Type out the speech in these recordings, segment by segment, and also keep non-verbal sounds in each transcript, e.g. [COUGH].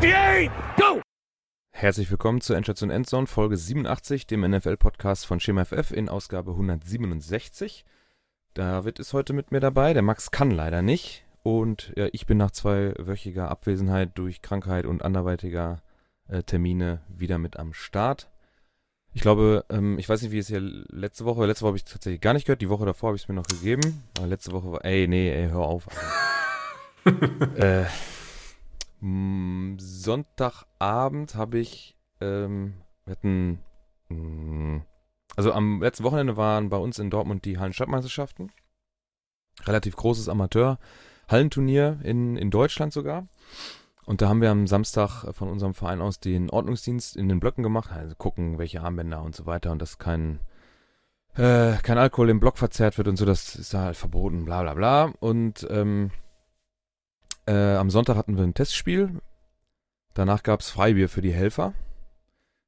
58, go! Herzlich willkommen zur Endstation Endzone, Folge 87, dem NFL-Podcast von Schema FF in Ausgabe 167. David ist heute mit mir dabei, der Max kann leider nicht. Und ja, ich bin nach zweiwöchiger Abwesenheit durch Krankheit und anderweitiger äh, Termine wieder mit am Start. Ich glaube, ähm, ich weiß nicht, wie es hier letzte Woche, letzte Woche habe ich tatsächlich gar nicht gehört, die Woche davor habe ich es mir noch gegeben, aber letzte Woche war, ey, nee, ey, hör auf. [LAUGHS] äh, Sonntagabend habe ich, ähm, wir hatten, mh, also am letzten Wochenende waren bei uns in Dortmund die Hallenstadtmeisterschaften. Relativ großes Amateur-Hallenturnier in, in Deutschland sogar. Und da haben wir am Samstag von unserem Verein aus den Ordnungsdienst in den Blöcken gemacht, also gucken, welche Armbänder und so weiter und dass kein, äh, kein Alkohol im Block verzehrt wird und so, das ist da halt verboten, bla bla bla. Und ähm, äh, am Sonntag hatten wir ein Testspiel. Danach gab es Freibier für die Helfer.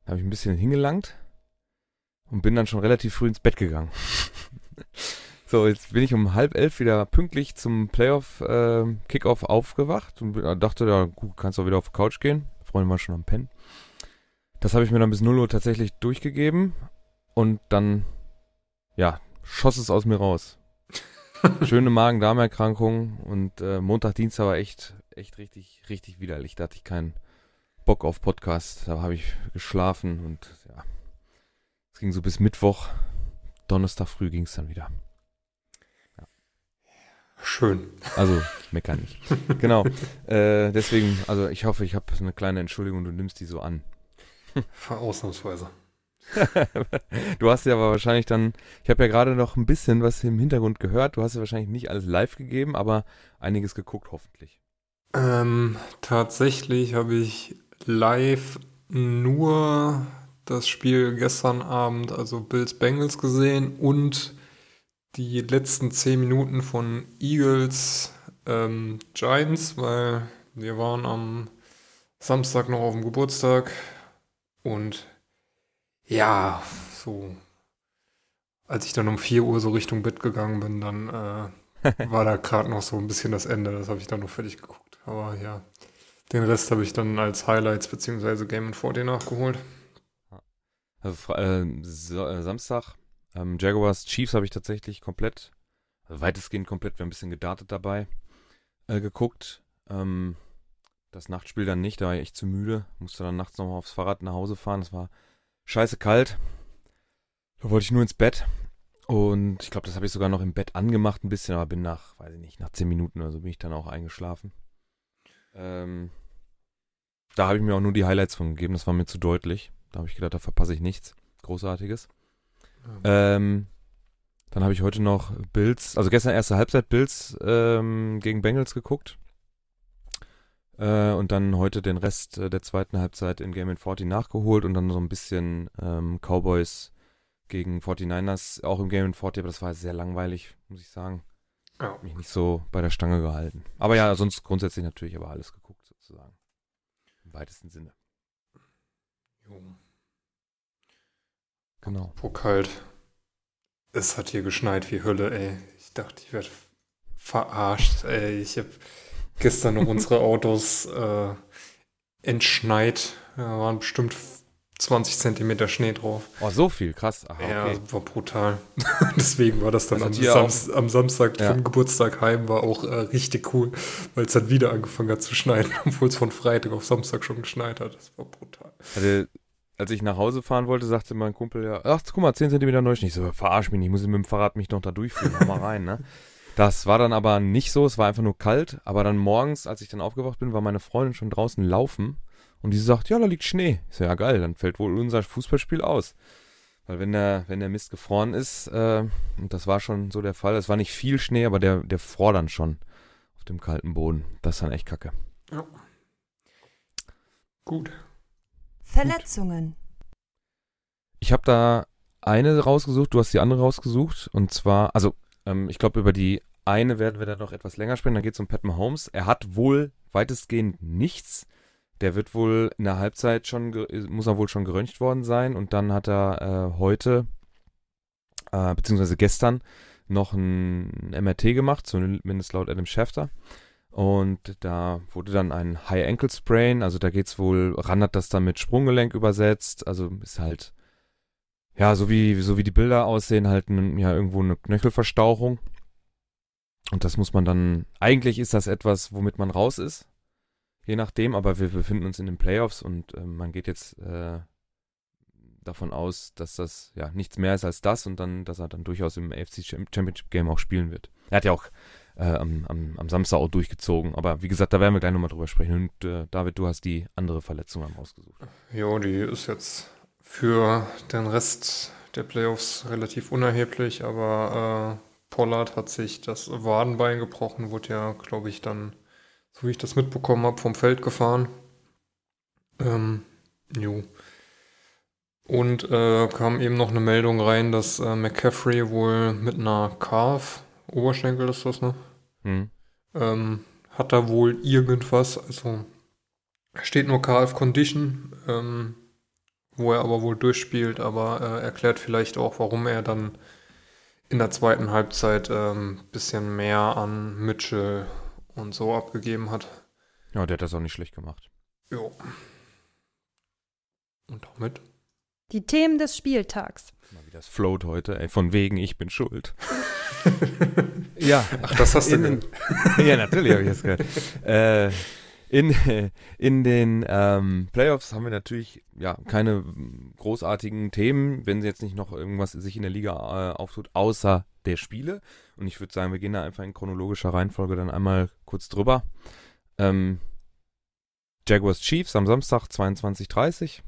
Da habe ich ein bisschen hingelangt und bin dann schon relativ früh ins Bett gegangen. [LAUGHS] So, jetzt bin ich um halb elf wieder pünktlich zum Playoff-Kickoff äh, aufgewacht und dachte, ja, gut, kannst auch wieder auf die Couch gehen. Freunde waren schon am Pennen. Das habe ich mir dann bis 0 Uhr tatsächlich durchgegeben und dann, ja, schoss es aus mir raus. Schöne Magen-Darm-Erkrankung und äh, Montag, Dienstag war echt, echt richtig, richtig widerlich. Da hatte ich keinen Bock auf Podcast. Da habe ich geschlafen und ja, es ging so bis Mittwoch. Donnerstag früh ging es dann wieder. Schön. Also, meckern nicht. genau. Äh, deswegen, also ich hoffe, ich habe eine kleine Entschuldigung, du nimmst die so an. Ausnahmsweise. [LAUGHS] du hast ja aber wahrscheinlich dann, ich habe ja gerade noch ein bisschen was im Hintergrund gehört. Du hast ja wahrscheinlich nicht alles live gegeben, aber einiges geguckt, hoffentlich. Ähm, tatsächlich habe ich live nur das Spiel gestern Abend, also Bills Bengals gesehen und die letzten zehn Minuten von Eagles ähm, Giants, weil wir waren am Samstag noch auf dem Geburtstag und ja, so als ich dann um 4 Uhr so Richtung Bett gegangen bin, dann äh, [LAUGHS] war da gerade noch so ein bisschen das Ende. Das habe ich dann noch fertig geguckt. Aber ja, den Rest habe ich dann als Highlights bzw. Game 4D nachgeholt. Also, äh, äh, Samstag ähm, Jaguars Chiefs habe ich tatsächlich komplett, also weitestgehend komplett, wir haben ein bisschen gedartet dabei, äh, geguckt. Ähm, das Nachtspiel dann nicht, da war ich echt zu müde. Musste dann nachts nochmal aufs Fahrrad nach Hause fahren. Es war scheiße kalt. Da wollte ich nur ins Bett. Und ich glaube, das habe ich sogar noch im Bett angemacht ein bisschen, aber bin nach, weiß ich nicht, nach zehn Minuten oder so bin ich dann auch eingeschlafen. Ähm, da habe ich mir auch nur die Highlights von gegeben, das war mir zu deutlich. Da habe ich gedacht, da verpasse ich nichts Großartiges. Ähm, dann habe ich heute noch Bills, also gestern erste Halbzeit Bills ähm, gegen Bengals geguckt. Äh, und dann heute den Rest äh, der zweiten Halbzeit in Game 40 nachgeholt und dann so ein bisschen ähm, Cowboys gegen 49ers, auch im Game 40, aber das war sehr langweilig, muss ich sagen. Ja. Mich nicht so bei der Stange gehalten. Aber ja, sonst grundsätzlich natürlich aber alles geguckt, sozusagen. Im weitesten Sinne. Jo. Genau. Wo kalt. Es hat hier geschneit wie Hölle, ey. Ich dachte, ich werde verarscht, ey. Ich habe gestern noch unsere Autos äh, entschneit. Da waren bestimmt 20 Zentimeter Schnee drauf. Oh, so viel, krass. Aha, ja, okay. war brutal. [LAUGHS] Deswegen war das dann also am, Sam am, Samstag ja. vom Geburtstag heim, war auch äh, richtig cool, weil es dann wieder angefangen hat zu schneien, [LAUGHS] obwohl es von Freitag auf Samstag schon geschneit hat. Das war brutal. Hatte als ich nach Hause fahren wollte, sagte mein Kumpel ja, ach, guck mal, 10 cm neu. Ich so, verarsch mich nicht, ich muss mit dem Fahrrad mich noch da durchführen, hau mal rein, ne? [LAUGHS] Das war dann aber nicht so, es war einfach nur kalt. Aber dann morgens, als ich dann aufgewacht bin, war meine Freundin schon draußen laufen und die sagt, ja, da liegt Schnee. Ich so, ja geil, dann fällt wohl unser Fußballspiel aus. Weil wenn der, wenn der Mist gefroren ist, äh, und das war schon so der Fall, es war nicht viel Schnee, aber der, der fror dann schon auf dem kalten Boden. Das ist dann echt kacke. Ja. Gut. Verletzungen. Ich habe da eine rausgesucht, du hast die andere rausgesucht. Und zwar, also ähm, ich glaube, über die eine werden wir dann noch etwas länger sprechen. Da geht es um Pat Mahomes. Er hat wohl weitestgehend nichts. Der wird wohl in der Halbzeit schon, muss er wohl schon geröntgt worden sein. Und dann hat er äh, heute, äh, beziehungsweise gestern, noch ein MRT gemacht, zumindest laut Adam Schefter. Und da wurde dann ein High Ankle Sprain, also da geht's wohl, Ran hat das dann mit Sprunggelenk übersetzt, also ist halt, ja, so wie, so wie die Bilder aussehen, halt ein, ja irgendwo eine Knöchelverstauchung. Und das muss man dann, eigentlich ist das etwas, womit man raus ist, je nachdem, aber wir befinden uns in den Playoffs und äh, man geht jetzt äh, davon aus, dass das ja nichts mehr ist als das und dann, dass er dann durchaus im AFC Championship Game auch spielen wird. Er hat ja auch äh, am, am, am, Samstag auch durchgezogen. Aber wie gesagt, da werden wir gleich nochmal drüber sprechen. Und äh, David, du hast die andere Verletzung am ausgesucht. Jo, die ist jetzt für den Rest der Playoffs relativ unerheblich, aber äh, Pollard hat sich das Wadenbein gebrochen, wurde ja, glaube ich, dann, so wie ich das mitbekommen habe, vom Feld gefahren. Ähm, jo. Und äh, kam eben noch eine Meldung rein, dass äh, McCaffrey wohl mit einer Calf Oberschenkel ist das, ne? Mhm. Ähm, hat da wohl irgendwas, also steht nur KF Condition, ähm, wo er aber wohl durchspielt, aber äh, erklärt vielleicht auch, warum er dann in der zweiten Halbzeit ein ähm, bisschen mehr an Mitchell und so abgegeben hat. Ja, der hat das auch nicht schlecht gemacht. Jo. Und damit die Themen des Spieltags. Mal wie das float heute, ey, von wegen, ich bin schuld. [LAUGHS] ja. Ach, das hast du in, Ja, natürlich habe ich das gehört. [LAUGHS] äh, in, [LAUGHS] in den ähm, Playoffs haben wir natürlich ja keine großartigen Themen, wenn sie jetzt nicht noch irgendwas sich in der Liga äh, auftut, außer der Spiele. Und ich würde sagen, wir gehen da einfach in chronologischer Reihenfolge dann einmal kurz drüber. Ähm, Jaguars Chiefs am Samstag 22.30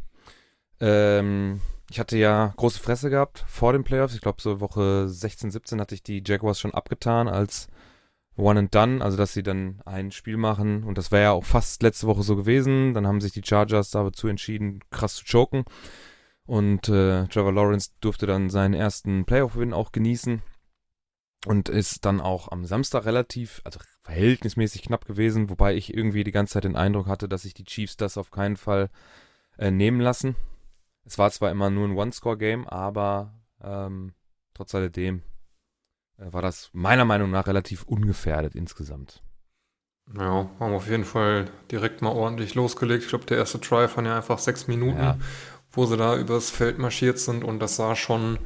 ähm, ich hatte ja große Fresse gehabt vor den Playoffs. Ich glaube, so Woche 16, 17 hatte ich die Jaguars schon abgetan als One and Done, also dass sie dann ein Spiel machen. Und das wäre ja auch fast letzte Woche so gewesen. Dann haben sich die Chargers dazu entschieden, krass zu choken. Und äh, Trevor Lawrence durfte dann seinen ersten Playoff-Win auch genießen. Und ist dann auch am Samstag relativ, also verhältnismäßig knapp gewesen, wobei ich irgendwie die ganze Zeit den Eindruck hatte, dass sich die Chiefs das auf keinen Fall äh, nehmen lassen. Es war zwar immer nur ein One-Score-Game, aber ähm, trotz alledem war das meiner Meinung nach relativ ungefährdet insgesamt. Ja, haben auf jeden Fall direkt mal ordentlich losgelegt. Ich glaube, der erste Try waren ja einfach sechs Minuten, ja. wo sie da übers Feld marschiert sind und das sah schon,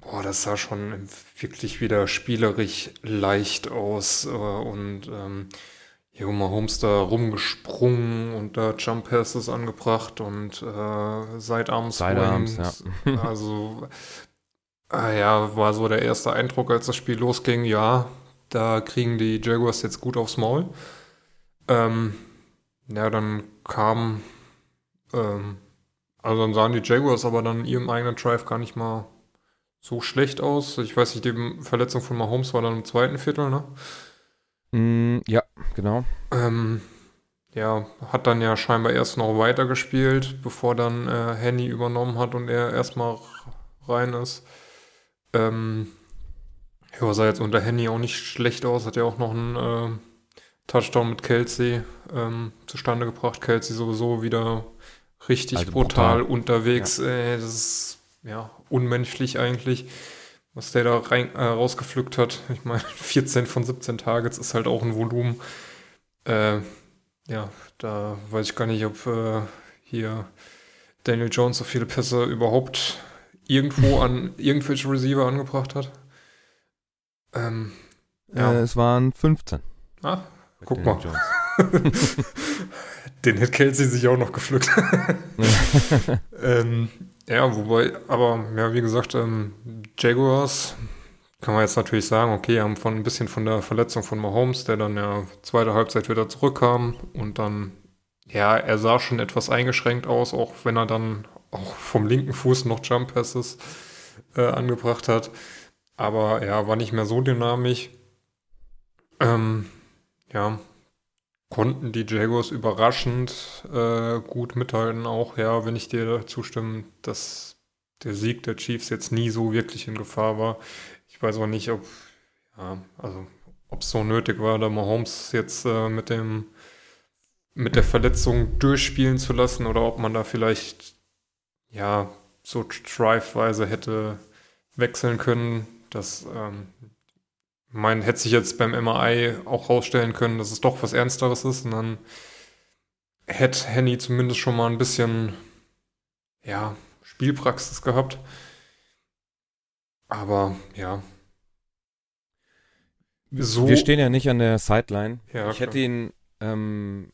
boah, das sah schon wirklich wieder spielerisch leicht aus äh, und ähm, Jo, Mahomes da rumgesprungen und da Jump Passes angebracht und äh, Sidearms. Sidearms, ja. [LAUGHS] also, äh, ja, war so der erste Eindruck, als das Spiel losging. Ja, da kriegen die Jaguars jetzt gut aufs Maul. Ähm, ja, dann kam, ähm, also dann sahen die Jaguars aber dann in ihrem eigenen Drive gar nicht mal so schlecht aus. Ich weiß nicht, die Verletzung von Mahomes war dann im zweiten Viertel, ne? Mm, ja, genau. Ähm, ja, hat dann ja scheinbar erst noch weitergespielt, bevor dann äh, Henny übernommen hat und er erstmal rein ist. Ähm, ja, sah jetzt unter Henny auch nicht schlecht aus, hat ja auch noch einen äh, Touchdown mit Kelsey ähm, zustande gebracht. Kelsey sowieso wieder richtig also brutal, brutal, unterwegs. Ja. Äh, das ist ja unmenschlich eigentlich was der da rein, äh, rausgepflückt hat. Ich meine, [LAUGHS] 14 von 17 Targets ist halt auch ein Volumen. Äh, ja, da weiß ich gar nicht, ob äh, hier Daniel Jones so viele Pässe überhaupt irgendwo an irgendwelche Receiver angebracht hat. Ähm, ja. Äh, es waren 15. Ah, guck Daniel mal. [LAUGHS] Den hätte Kelsey sich auch noch gepflückt. [LAUGHS] ähm, ja, wobei, aber ja, wie gesagt, ähm, Jaguars kann man jetzt natürlich sagen, okay, haben von ein bisschen von der Verletzung von Mahomes, der dann ja zweite Halbzeit wieder zurückkam und dann, ja, er sah schon etwas eingeschränkt aus, auch wenn er dann auch vom linken Fuß noch Jump Passes äh, angebracht hat. Aber ja, war nicht mehr so dynamisch. Ähm, ja, konnten die Jaguars überraschend äh, gut mithalten. Auch, ja, wenn ich dir zustimme, dass der Sieg der Chiefs jetzt nie so wirklich in Gefahr war. Ich weiß auch nicht, ob, ja, also, ob es so nötig war, da Mahomes jetzt äh, mit dem mit der Verletzung durchspielen zu lassen oder ob man da vielleicht ja so driveweise hätte wechseln können. Das ähm, Ich meine, hätte sich jetzt beim MRI auch rausstellen können, dass es doch was Ernsteres ist und dann hätte Henny zumindest schon mal ein bisschen, ja, Spielpraxis gehabt. Aber ja. So. Wir stehen ja nicht an der Sideline. Ja, ich hätte ihn, ähm,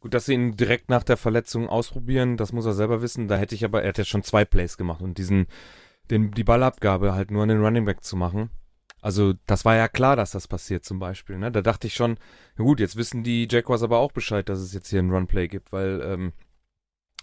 gut, dass sie ihn direkt nach der Verletzung ausprobieren, das muss er selber wissen. Da hätte ich aber, er hat ja schon zwei Plays gemacht und diesen, den, die Ballabgabe halt nur an den Running Back zu machen. Also, das war ja klar, dass das passiert zum Beispiel. Ne? Da dachte ich schon, gut, jetzt wissen die Jaguars aber auch Bescheid, dass es jetzt hier ein Runplay gibt, weil ähm,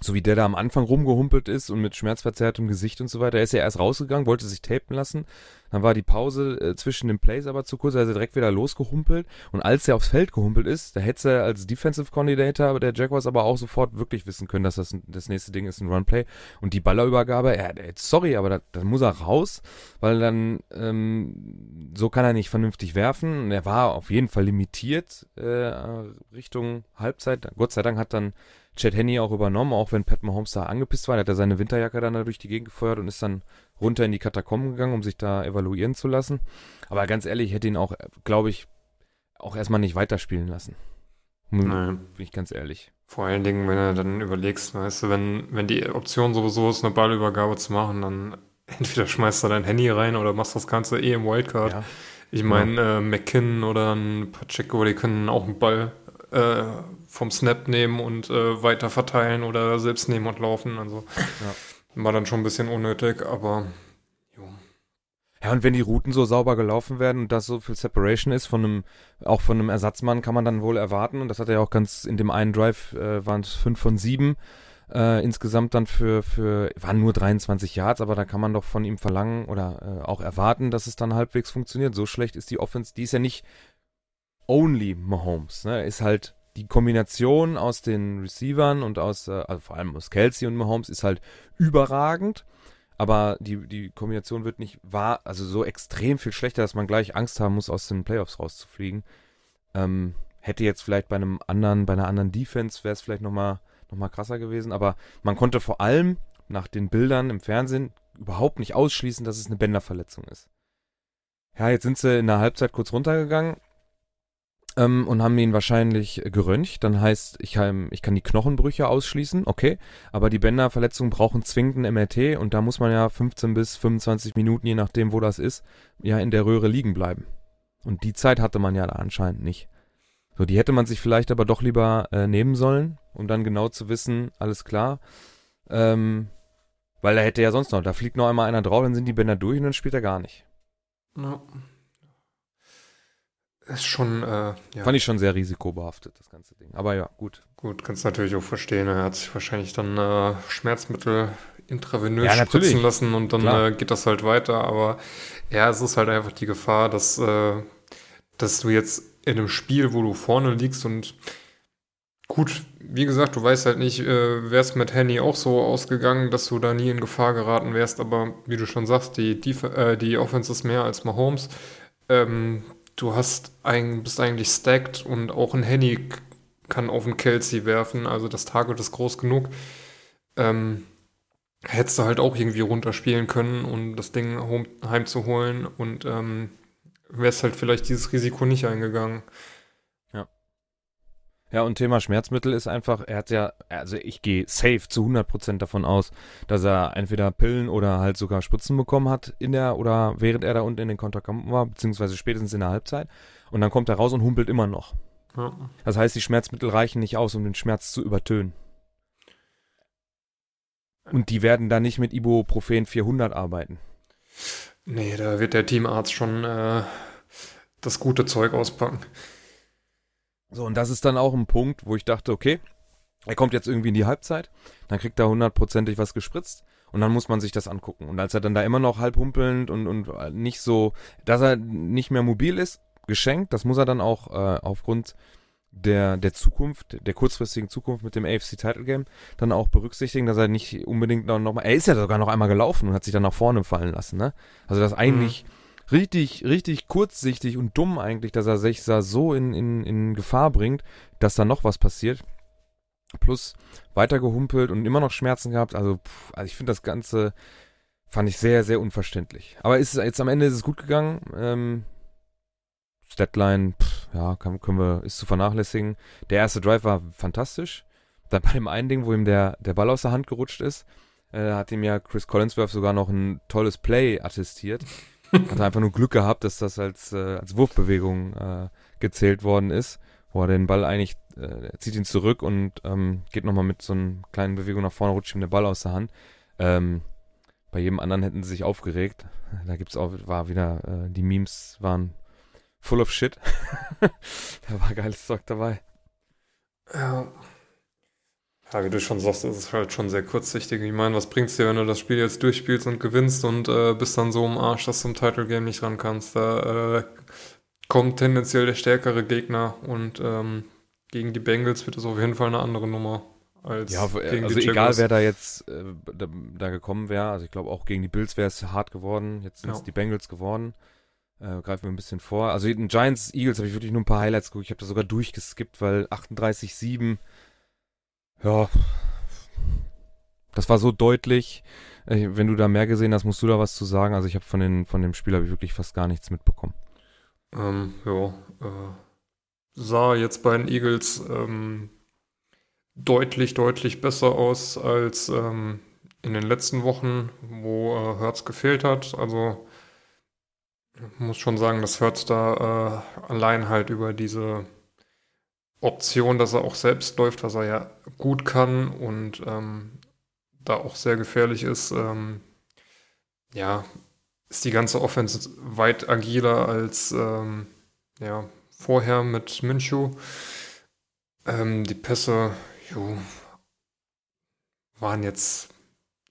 so wie der da am Anfang rumgehumpelt ist und mit schmerzverzerrtem Gesicht und so weiter, er ist ja erst rausgegangen, wollte sich tapen lassen. Dann war die Pause äh, zwischen den Plays aber zu kurz, also direkt wieder losgehumpelt. Und als er aufs Feld gehumpelt ist, da hätte er als Defensive Coordinator der Jaguars aber auch sofort wirklich wissen können, dass das das nächste Ding ist ein Runplay. Und die Ballerübergabe, ja, sorry, aber da, dann muss er raus, weil dann ähm, so kann er nicht vernünftig werfen. Und er war auf jeden Fall limitiert äh, Richtung Halbzeit. Gott sei Dank hat dann Chad Henney auch übernommen, auch wenn Pat Mahomes da angepisst war. Da hat er seine Winterjacke dann da durch die Gegend gefeuert und ist dann runter in die Katakomben gegangen, um sich da evaluieren zu lassen. Aber ganz ehrlich, ich hätte ihn auch, glaube ich, auch erstmal nicht weiterspielen lassen. Nein. Bin ich ganz ehrlich. Vor allen Dingen, wenn du dann überlegst, weißt du, wenn, wenn die Option sowieso ist, eine Ballübergabe zu machen, dann [LAUGHS] entweder schmeißt du dein Handy rein oder machst das Ganze eh im Wildcard. Ja. Ich meine, ja. äh, McKinnon oder ein Pacheco, die können auch einen Ball äh, vom Snap nehmen und äh, weiter verteilen oder selbst nehmen und laufen. Also ja. war dann schon ein bisschen unnötig, aber jo. Ja, und wenn die Routen so sauber gelaufen werden und das so viel Separation ist von einem, auch von einem Ersatzmann, kann man dann wohl erwarten. Und das hat er ja auch ganz in dem einen Drive, äh, waren es fünf von sieben. Äh, insgesamt dann für, für, waren nur 23 Yards, aber da kann man doch von ihm verlangen oder äh, auch erwarten, dass es dann halbwegs funktioniert. So schlecht ist die Offense, die ist ja nicht only Mahomes, ne? Ist halt die Kombination aus den Receivern und aus, äh, also vor allem aus Kelsey und Mahomes ist halt überragend. Aber die, die Kombination wird nicht wahr, also so extrem viel schlechter, dass man gleich Angst haben muss, aus den Playoffs rauszufliegen. Ähm, hätte jetzt vielleicht bei einem anderen, bei einer anderen Defense wäre es vielleicht nochmal noch mal krasser gewesen. Aber man konnte vor allem nach den Bildern im Fernsehen überhaupt nicht ausschließen, dass es eine Bänderverletzung ist. Ja, jetzt sind sie in der Halbzeit kurz runtergegangen ähm, und haben ihn wahrscheinlich geröntgt. Dann heißt, ich kann, ich kann die Knochenbrüche ausschließen, okay, aber die Bänderverletzungen brauchen zwingend ein MRT und da muss man ja 15 bis 25 Minuten, je nachdem, wo das ist, ja in der Röhre liegen bleiben. Und die Zeit hatte man ja da anscheinend nicht. So, die hätte man sich vielleicht aber doch lieber äh, nehmen sollen, um dann genau zu wissen, alles klar. Ähm, weil da hätte ja sonst noch, da fliegt noch einmal einer drauf, dann sind die Bänder durch und dann spielt er gar nicht. Ja. Ist schon, äh, ja. Fand ich schon sehr risikobehaftet, das ganze Ding. Aber ja, gut. Gut, kannst natürlich auch verstehen. Er hat sich wahrscheinlich dann äh, Schmerzmittel intravenös ja, spritzen lassen und dann äh, geht das halt weiter. Aber ja, es ist halt einfach die Gefahr, dass, äh, dass du jetzt in einem Spiel, wo du vorne liegst und gut, wie gesagt, du weißt halt nicht, äh, wäre es mit Henny auch so ausgegangen, dass du da nie in Gefahr geraten wärst. Aber wie du schon sagst, die, die, äh, die Offense ist mehr als Mahomes. Ähm, du hast ein, bist eigentlich stacked und auch ein Henny kann auf den Kelsey werfen, also das Target ist groß genug. Ähm, hättest du halt auch irgendwie runterspielen können, um das Ding heimzuholen und ähm, wärst halt vielleicht dieses Risiko nicht eingegangen. Ja, und Thema Schmerzmittel ist einfach, er hat ja, also ich gehe safe zu 100% davon aus, dass er entweder Pillen oder halt sogar Spritzen bekommen hat in der, oder während er da unten in den Konterkampen war, beziehungsweise spätestens in der Halbzeit. Und dann kommt er raus und humpelt immer noch. Ja. Das heißt, die Schmerzmittel reichen nicht aus, um den Schmerz zu übertönen. Und die werden da nicht mit Ibuprofen 400 arbeiten. Nee, da wird der Teamarzt schon äh, das gute Zeug auspacken. So, und das ist dann auch ein Punkt, wo ich dachte, okay, er kommt jetzt irgendwie in die Halbzeit, dann kriegt er hundertprozentig was gespritzt und dann muss man sich das angucken. Und als er dann da immer noch halb humpelnd und, und nicht so, dass er nicht mehr mobil ist, geschenkt, das muss er dann auch äh, aufgrund der, der Zukunft, der kurzfristigen Zukunft mit dem AFC Title Game dann auch berücksichtigen, dass er nicht unbedingt noch, noch mal, er ist ja sogar noch einmal gelaufen und hat sich dann nach vorne fallen lassen, ne? Also das eigentlich mhm richtig, richtig kurzsichtig und dumm eigentlich, dass er sich da so in, in, in Gefahr bringt, dass da noch was passiert. Plus weitergehumpelt und immer noch Schmerzen gehabt. Also, pff, also ich finde das Ganze, fand ich sehr, sehr unverständlich. Aber ist, jetzt am Ende ist es gut gegangen. Ähm, Statline, pff, ja, kann, können wir, ist zu vernachlässigen. Der erste Drive war fantastisch. Dann bei dem einen Ding, wo ihm der, der Ball aus der Hand gerutscht ist, äh, hat ihm ja Chris Collinsworth sogar noch ein tolles Play attestiert. Hat einfach nur Glück gehabt, dass das als, äh, als Wurfbewegung äh, gezählt worden ist, wo er den Ball eigentlich, äh, zieht ihn zurück und ähm, geht nochmal mit so einer kleinen Bewegung nach vorne, rutscht ihm der Ball aus der Hand. Ähm, bei jedem anderen hätten sie sich aufgeregt. Da gibt's auch, war wieder, äh, die Memes waren full of shit. [LAUGHS] da war geiles Zeug dabei. Ja. Ja, wie du schon sagst, ist es halt schon sehr kurzsichtig. Ich meine, was bringt's dir, wenn du das Spiel jetzt durchspielst und gewinnst und äh, bist dann so im Arsch, dass du zum Title Game nicht ran kannst? Da äh, kommt tendenziell der stärkere Gegner und ähm, gegen die Bengals wird es auf jeden Fall eine andere Nummer als ja, gegen also die egal wer da jetzt äh, da, da gekommen wäre, also ich glaube auch gegen die Bills wäre es hart geworden, jetzt sind es Ja. die Bengals geworden. Äh, greifen wir ein bisschen vor. Also den Giants, Eagles habe ich wirklich nur ein paar Highlights geguckt. Ich habe da sogar durchgeskippt, weil 38-7, ja, das war so deutlich. Äh, wenn du da mehr gesehen hast, musst du da was zu sagen. Also ich habe von, von dem Spiel wirklich fast gar nichts mitbekommen. Ähm, ja, äh, sah jetzt bei den Eagles ähm, deutlich, deutlich besser aus als ähm, in den letzten Wochen, wo äh, Hertz gefehlt hat. Also muss schon sagen, dass Hertz da äh, allein halt über diese Option, dass er auch selbst läuft, was er ja gut kann und ähm, da auch sehr gefährlich ist, ähm, ja, ist die ganze Offense weit agiler als ähm, ja, vorher mit Minshew. Ähm, die Pässe jo, waren jetzt,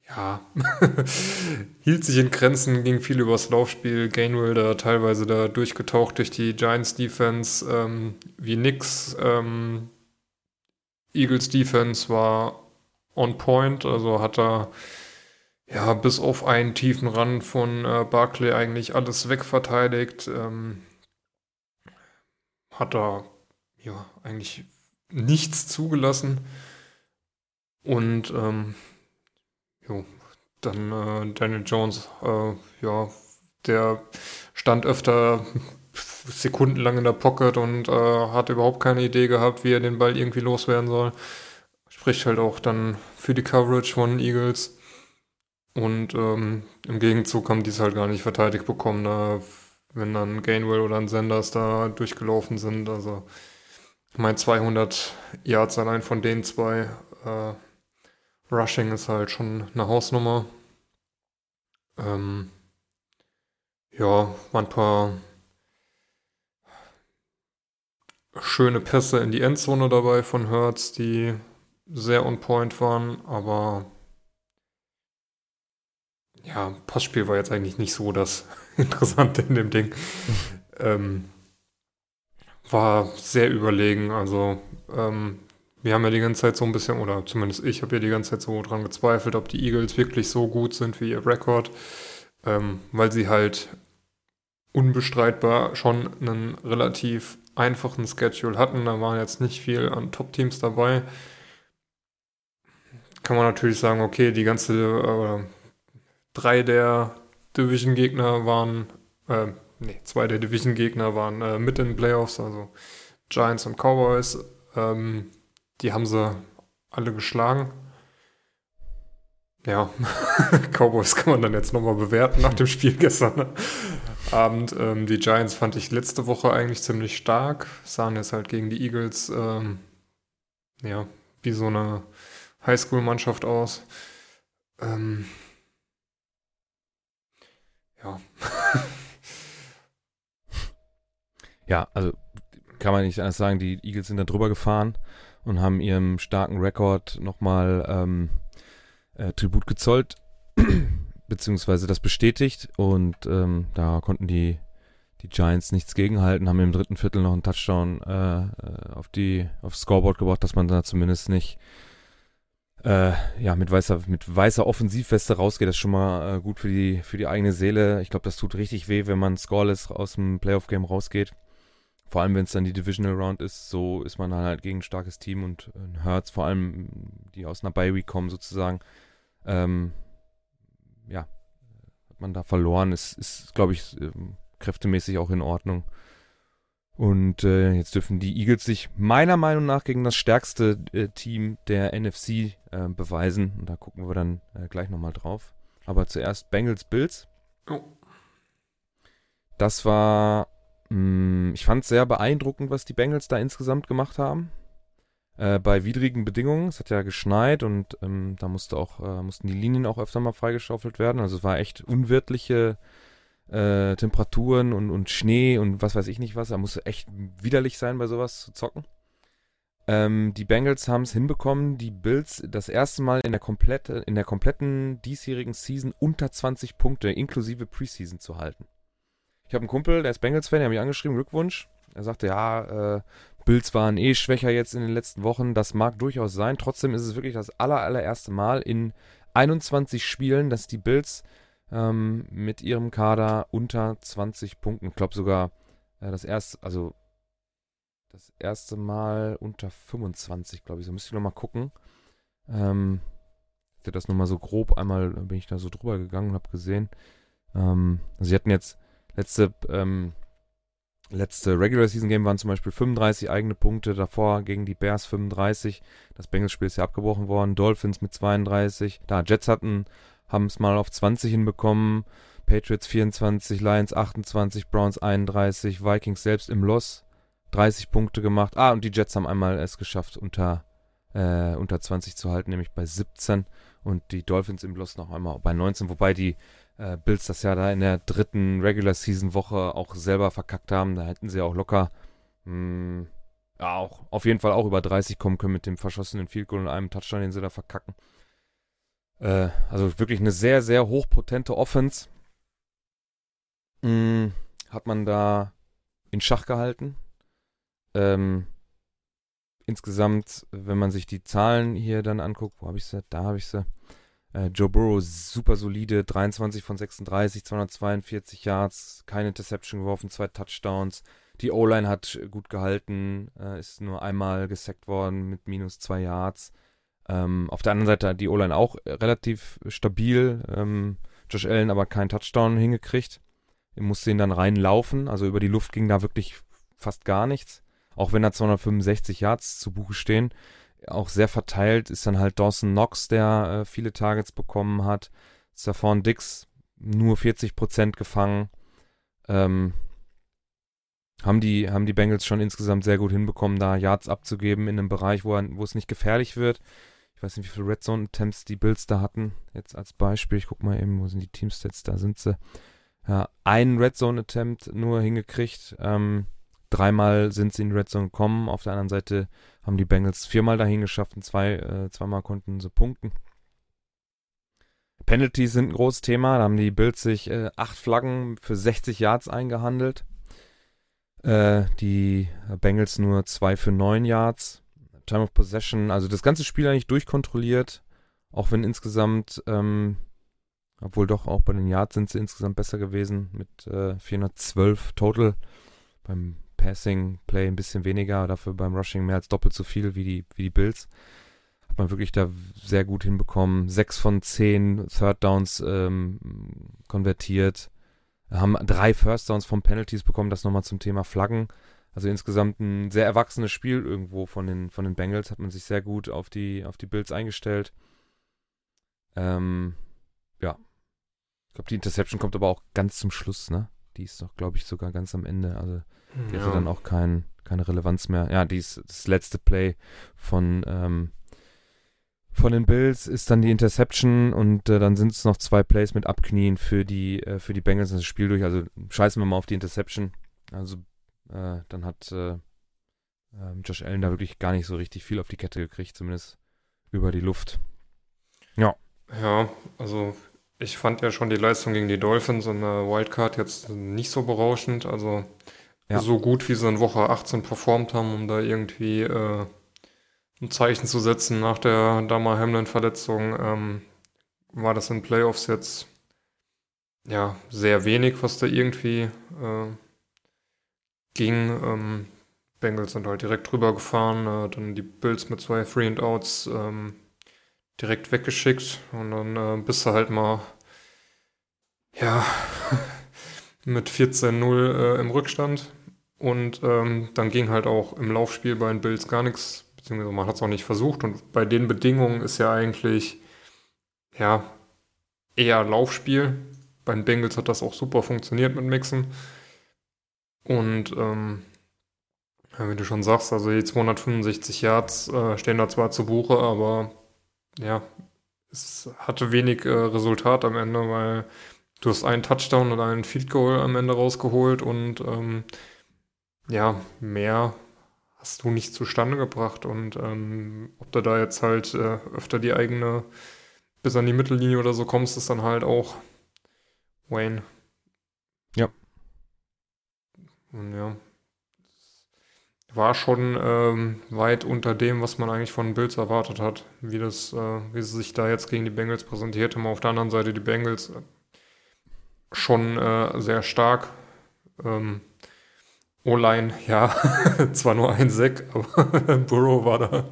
ja, [LAUGHS] hielt sich in Grenzen, ging viel übers Laufspiel. Gainwell da teilweise da durchgetaucht durch die Giants Defense ähm, wie nix. Ähm, Eagles Defense war on point, also hat er ja, bis auf einen tiefen Rand von äh, Barclay eigentlich alles wegverteidigt. Ähm, hat er ja eigentlich nichts zugelassen. Und ähm, jo, dann äh, Daniel Jones, äh, ja, der stand öfter sekundenlang in der Pocket und äh, hat überhaupt keine Idee gehabt, wie er den Ball irgendwie loswerden soll. Spricht halt auch dann für die Coverage von Eagles. Und ähm, im Gegenzug haben die es halt gar nicht verteidigt bekommen, da, wenn dann Gainwell oder ein Sanders da durchgelaufen sind. Also, ich meine, 200 Yards allein von den zwei. Äh, Rushing ist halt schon eine Hausnummer. Ähm, ja, waren ein paar schöne Pässe in die Endzone dabei von Hertz, die sehr on point waren, aber ja, Passspiel war jetzt eigentlich nicht so das [LAUGHS] Interessante in dem Ding. [LAUGHS] ähm, war sehr überlegen. Also, ähm, wir haben ja die ganze Zeit so ein bisschen, oder zumindest ich habe ja die ganze Zeit so dran gezweifelt, ob die Eagles wirklich so gut sind wie ihr Rekord, ähm, weil sie halt unbestreitbar schon einen relativ einfachen Schedule hatten. Da waren jetzt nicht viel an Top-Teams dabei. Kann man natürlich sagen, okay, die ganze äh, drei der Division-Gegner waren, äh, nee, zwei der Division-Gegner waren äh, mit in den Playoffs, also Giants und Cowboys. Ähm, die haben sie alle geschlagen. Ja, [LAUGHS] Cowboys kann man dann jetzt nochmal bewerten nach dem Spiel gestern Abend. Ähm, die Giants fand ich letzte Woche eigentlich ziemlich stark. Sahen jetzt halt gegen die Eagles, ähm, ja, wie so eine Highschool-Mannschaft aus. Ähm, ja. [LAUGHS] Ja, also kann man nicht anders sagen, die Eagles sind da drüber gefahren und haben ihrem starken Rekord nochmal ähm, äh, Tribut gezollt, [CLEARS THROAT] beziehungsweise das bestätigt und ähm, da konnten die, die Giants nichts gegenhalten, haben im dritten Viertel noch einen Touchdown äh, äh, auf die aufs Scoreboard gebracht, dass man da zumindest nicht äh, ja mit weißer mit weißer Offensivweste rausgeht. Das ist schon mal äh, gut für die für die eigene Seele. Ich glaube, das tut richtig weh, wenn man scoreless aus dem Playoff Game rausgeht. Vor allem, wenn es dann die Divisional Round ist, so ist man dann halt gegen ein starkes Team und äh, Hurts, vor allem, die aus einer Bye Week kommen sozusagen, ähm, ja, hat man da verloren. Ist, ist glaube ich, ähm, kräftemäßig auch in Ordnung. Und äh, jetzt dürfen die Eagles sich meiner Meinung nach gegen das stärkste äh, Team der NFC äh, beweisen. Und da gucken wir dann äh, gleich nochmal drauf. Aber zuerst Bengals Bills. Oh. Das war, mm, ich fand es sehr beeindruckend, was die Bengals da insgesamt gemacht haben. Äh, bei widrigen Bedingungen. Es hat ja geschneit und ähm, da musste auch, äh, mussten die Linien auch öfter mal freigeschaufelt werden. Also es war echt unwirtliche äh, Temperaturen und, und Schnee und was weiß ich nicht was. Da musste echt widerlich sein, bei sowas zu zocken. Ähm, die Bengals haben es hinbekommen, die Bills das erste Mal in der, komplette, in der kompletten diesjährigen Season unter 20 Punkte inklusive Preseason zu halten. Ich habe einen Kumpel, der ist Bengals-Fan, der hat mich angeschrieben, Glückwunsch. Er sagte, ja, äh, Bills waren eh schwächer jetzt in den letzten Wochen. Das mag durchaus sein. Trotzdem ist es wirklich das aller, allererste Mal in 21 Spielen, dass die Bills ähm, mit ihrem Kader unter 20 Punkten, ich glaube sogar äh, das erste, also das erste Mal unter 25, glaube ich. So müsste ich nochmal gucken. Ähm, hatte das nochmal so grob einmal, bin ich da so drüber gegangen und habe gesehen. Ähm, also sie hatten jetzt letzte, ähm, letzte Regular Season Game waren zum Beispiel 35 eigene Punkte, davor gegen die Bears 35. Das Bengals-Spiel ist ja abgebrochen worden. Dolphins mit 32. Da Jets hatten haben es mal auf 20 hinbekommen. Patriots 24, Lions 28, Browns 31, Vikings selbst im Loss 30 Punkte gemacht. Ah, und die Jets haben einmal es geschafft, unter, äh, unter 20 zu halten, nämlich bei 17. Und die Dolphins im Loss noch einmal bei 19, wobei die äh, Bills das ja da in der dritten Regular Season Woche auch selber verkackt haben. Da hätten sie auch locker, mh, hm, ja, auch auf jeden Fall auch über 30 kommen können mit dem verschossenen Field Goal und einem Touchdown, den sie da verkacken. Äh, also wirklich eine sehr, sehr hochpotente Offense. Mh, hat man da in Schach gehalten. Ähm, insgesamt, wenn man sich die Zahlen hier dann anguckt, wo habe ich sie? Da habe ich sie. Äh, Joe Burrow super solide, 23 von 36, 242 Yards, keine Interception geworfen, zwei Touchdowns. Die O-Line hat gut gehalten, äh, ist nur einmal gesackt worden mit minus zwei Yards. Ähm, auf der anderen Seite hat die O-Line auch relativ stabil. Ähm, Josh Allen aber keinen Touchdown hingekriegt. Er musste ihn dann reinlaufen. Also über die Luft ging da wirklich fast gar nichts. Auch wenn da 265 Yards zu Buche stehen. Auch sehr verteilt ist dann halt Dawson Knox, der äh, viele Targets bekommen hat. Stephon Dix nur 40% gefangen. Ähm, haben die, haben die Bengals schon insgesamt sehr gut hinbekommen, da Yards abzugeben in einem Bereich, wo, wo es nicht gefährlich wird. Ich weiß nicht, wie viele Red Zone Attempts die Bills da hatten. Jetzt als Beispiel, ich guck mal eben, wo sind die Teamstats? Da sind sie. Ja, einen Red Zone Attempt nur hingekriegt. Ähm, dreimal sind sie in die Red Zone gekommen. Auf der anderen Seite haben die Bengals viermal dahin geschafft und zwei, äh, zweimal konnten sie punkten. Penalties sind ein großes Thema. Da haben die Bills sich äh, acht Flaggen für 60 Yards eingehandelt. Äh, die Bengals nur zwei für neun Yards. Time of Possession, also das ganze Spiel eigentlich durchkontrolliert, auch wenn insgesamt, ähm, obwohl doch auch bei den Yards sind sie insgesamt besser gewesen mit äh, 412 total. Beim Passing Play ein bisschen weniger, dafür beim Rushing mehr als doppelt so viel wie die, wie die Bills. Hat man wirklich da sehr gut hinbekommen. Sechs von zehn Third Downs ähm, konvertiert. Haben drei First Downs von Penalties bekommen, das nochmal zum Thema Flaggen. Also insgesamt ein sehr erwachsenes Spiel irgendwo von den, von den Bengals. Hat man sich sehr gut auf die, auf die Bills eingestellt. Ähm, ja. Ich glaube, die Interception kommt aber auch ganz zum Schluss, ne? Die ist doch, glaube ich, sogar ganz am Ende. Also die ja. hatte dann auch kein, keine Relevanz mehr. Ja, die ist, das letzte Play von, ähm, von den Bills ist dann die Interception und äh, dann sind es noch zwei Plays mit Abknien für die, äh, für die Bengals das Spiel durch. Also scheißen wir mal auf die Interception. Also äh, dann hat äh, ähm, Josh Allen da wirklich gar nicht so richtig viel auf die Kette gekriegt, zumindest über die Luft. Ja. Ja, also ich fand ja schon die Leistung gegen die Dolphins in der Wildcard jetzt nicht so berauschend. Also ja. so gut, wie sie in Woche 18 performt haben, um da irgendwie äh, ein Zeichen zu setzen nach der Damar Hamlin-Verletzung, ähm, war das in Playoffs jetzt ja sehr wenig, was da irgendwie äh, ging. Ähm, Bengals sind halt direkt drüber gefahren, äh, dann die Bills mit zwei Free and Outs ähm, direkt weggeschickt und dann äh, bist du halt mal ja [LAUGHS] mit 14-0 äh, im Rückstand. Und ähm, dann ging halt auch im Laufspiel bei den Bills gar nichts, beziehungsweise man hat es auch nicht versucht. Und bei den Bedingungen ist ja eigentlich, ja, eher Laufspiel. Bei den Bengals hat das auch super funktioniert mit Mixen. Und ähm, ja, wie du schon sagst, also die 265 Yards äh, stehen da zwar zu Buche, aber ja, es hatte wenig äh, Resultat am Ende, weil du hast einen Touchdown und einen Field Goal am Ende rausgeholt und ähm, ja, mehr hast du nicht zustande gebracht. Und ähm, ob du da jetzt halt äh, öfter die eigene bis an die Mittellinie oder so kommst, ist dann halt auch Wayne. Ja. Und ja, war schon ähm, weit unter dem, was man eigentlich von Bills erwartet hat, wie das, äh, wie sie sich da jetzt gegen die Bengals präsentiert haben. Auf der anderen Seite die Bengals äh, schon äh, sehr stark. Ähm, O-Line, ja, [LAUGHS] zwar nur ein Sack, aber [LAUGHS] Burrow war da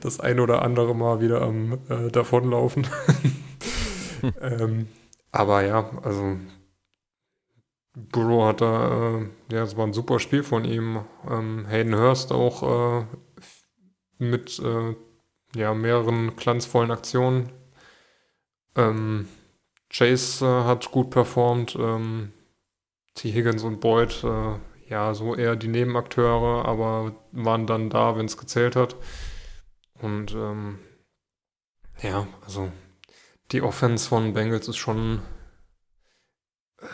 das ein oder andere Mal wieder am äh, Davonlaufen. [LAUGHS] ähm, aber ja, also Burrow hat da, äh, ja, es war ein super Spiel von ihm. Ähm, Hayden Hurst auch äh, mit äh, ja, mehreren glanzvollen Aktionen. Ähm, Chase äh, hat gut performt. Ähm, T. Higgins und Boyd, äh, ja, so eher die Nebenakteure, aber waren dann da, wenn es gezählt hat. Und ähm, ja, also die Offense von Bengals ist schon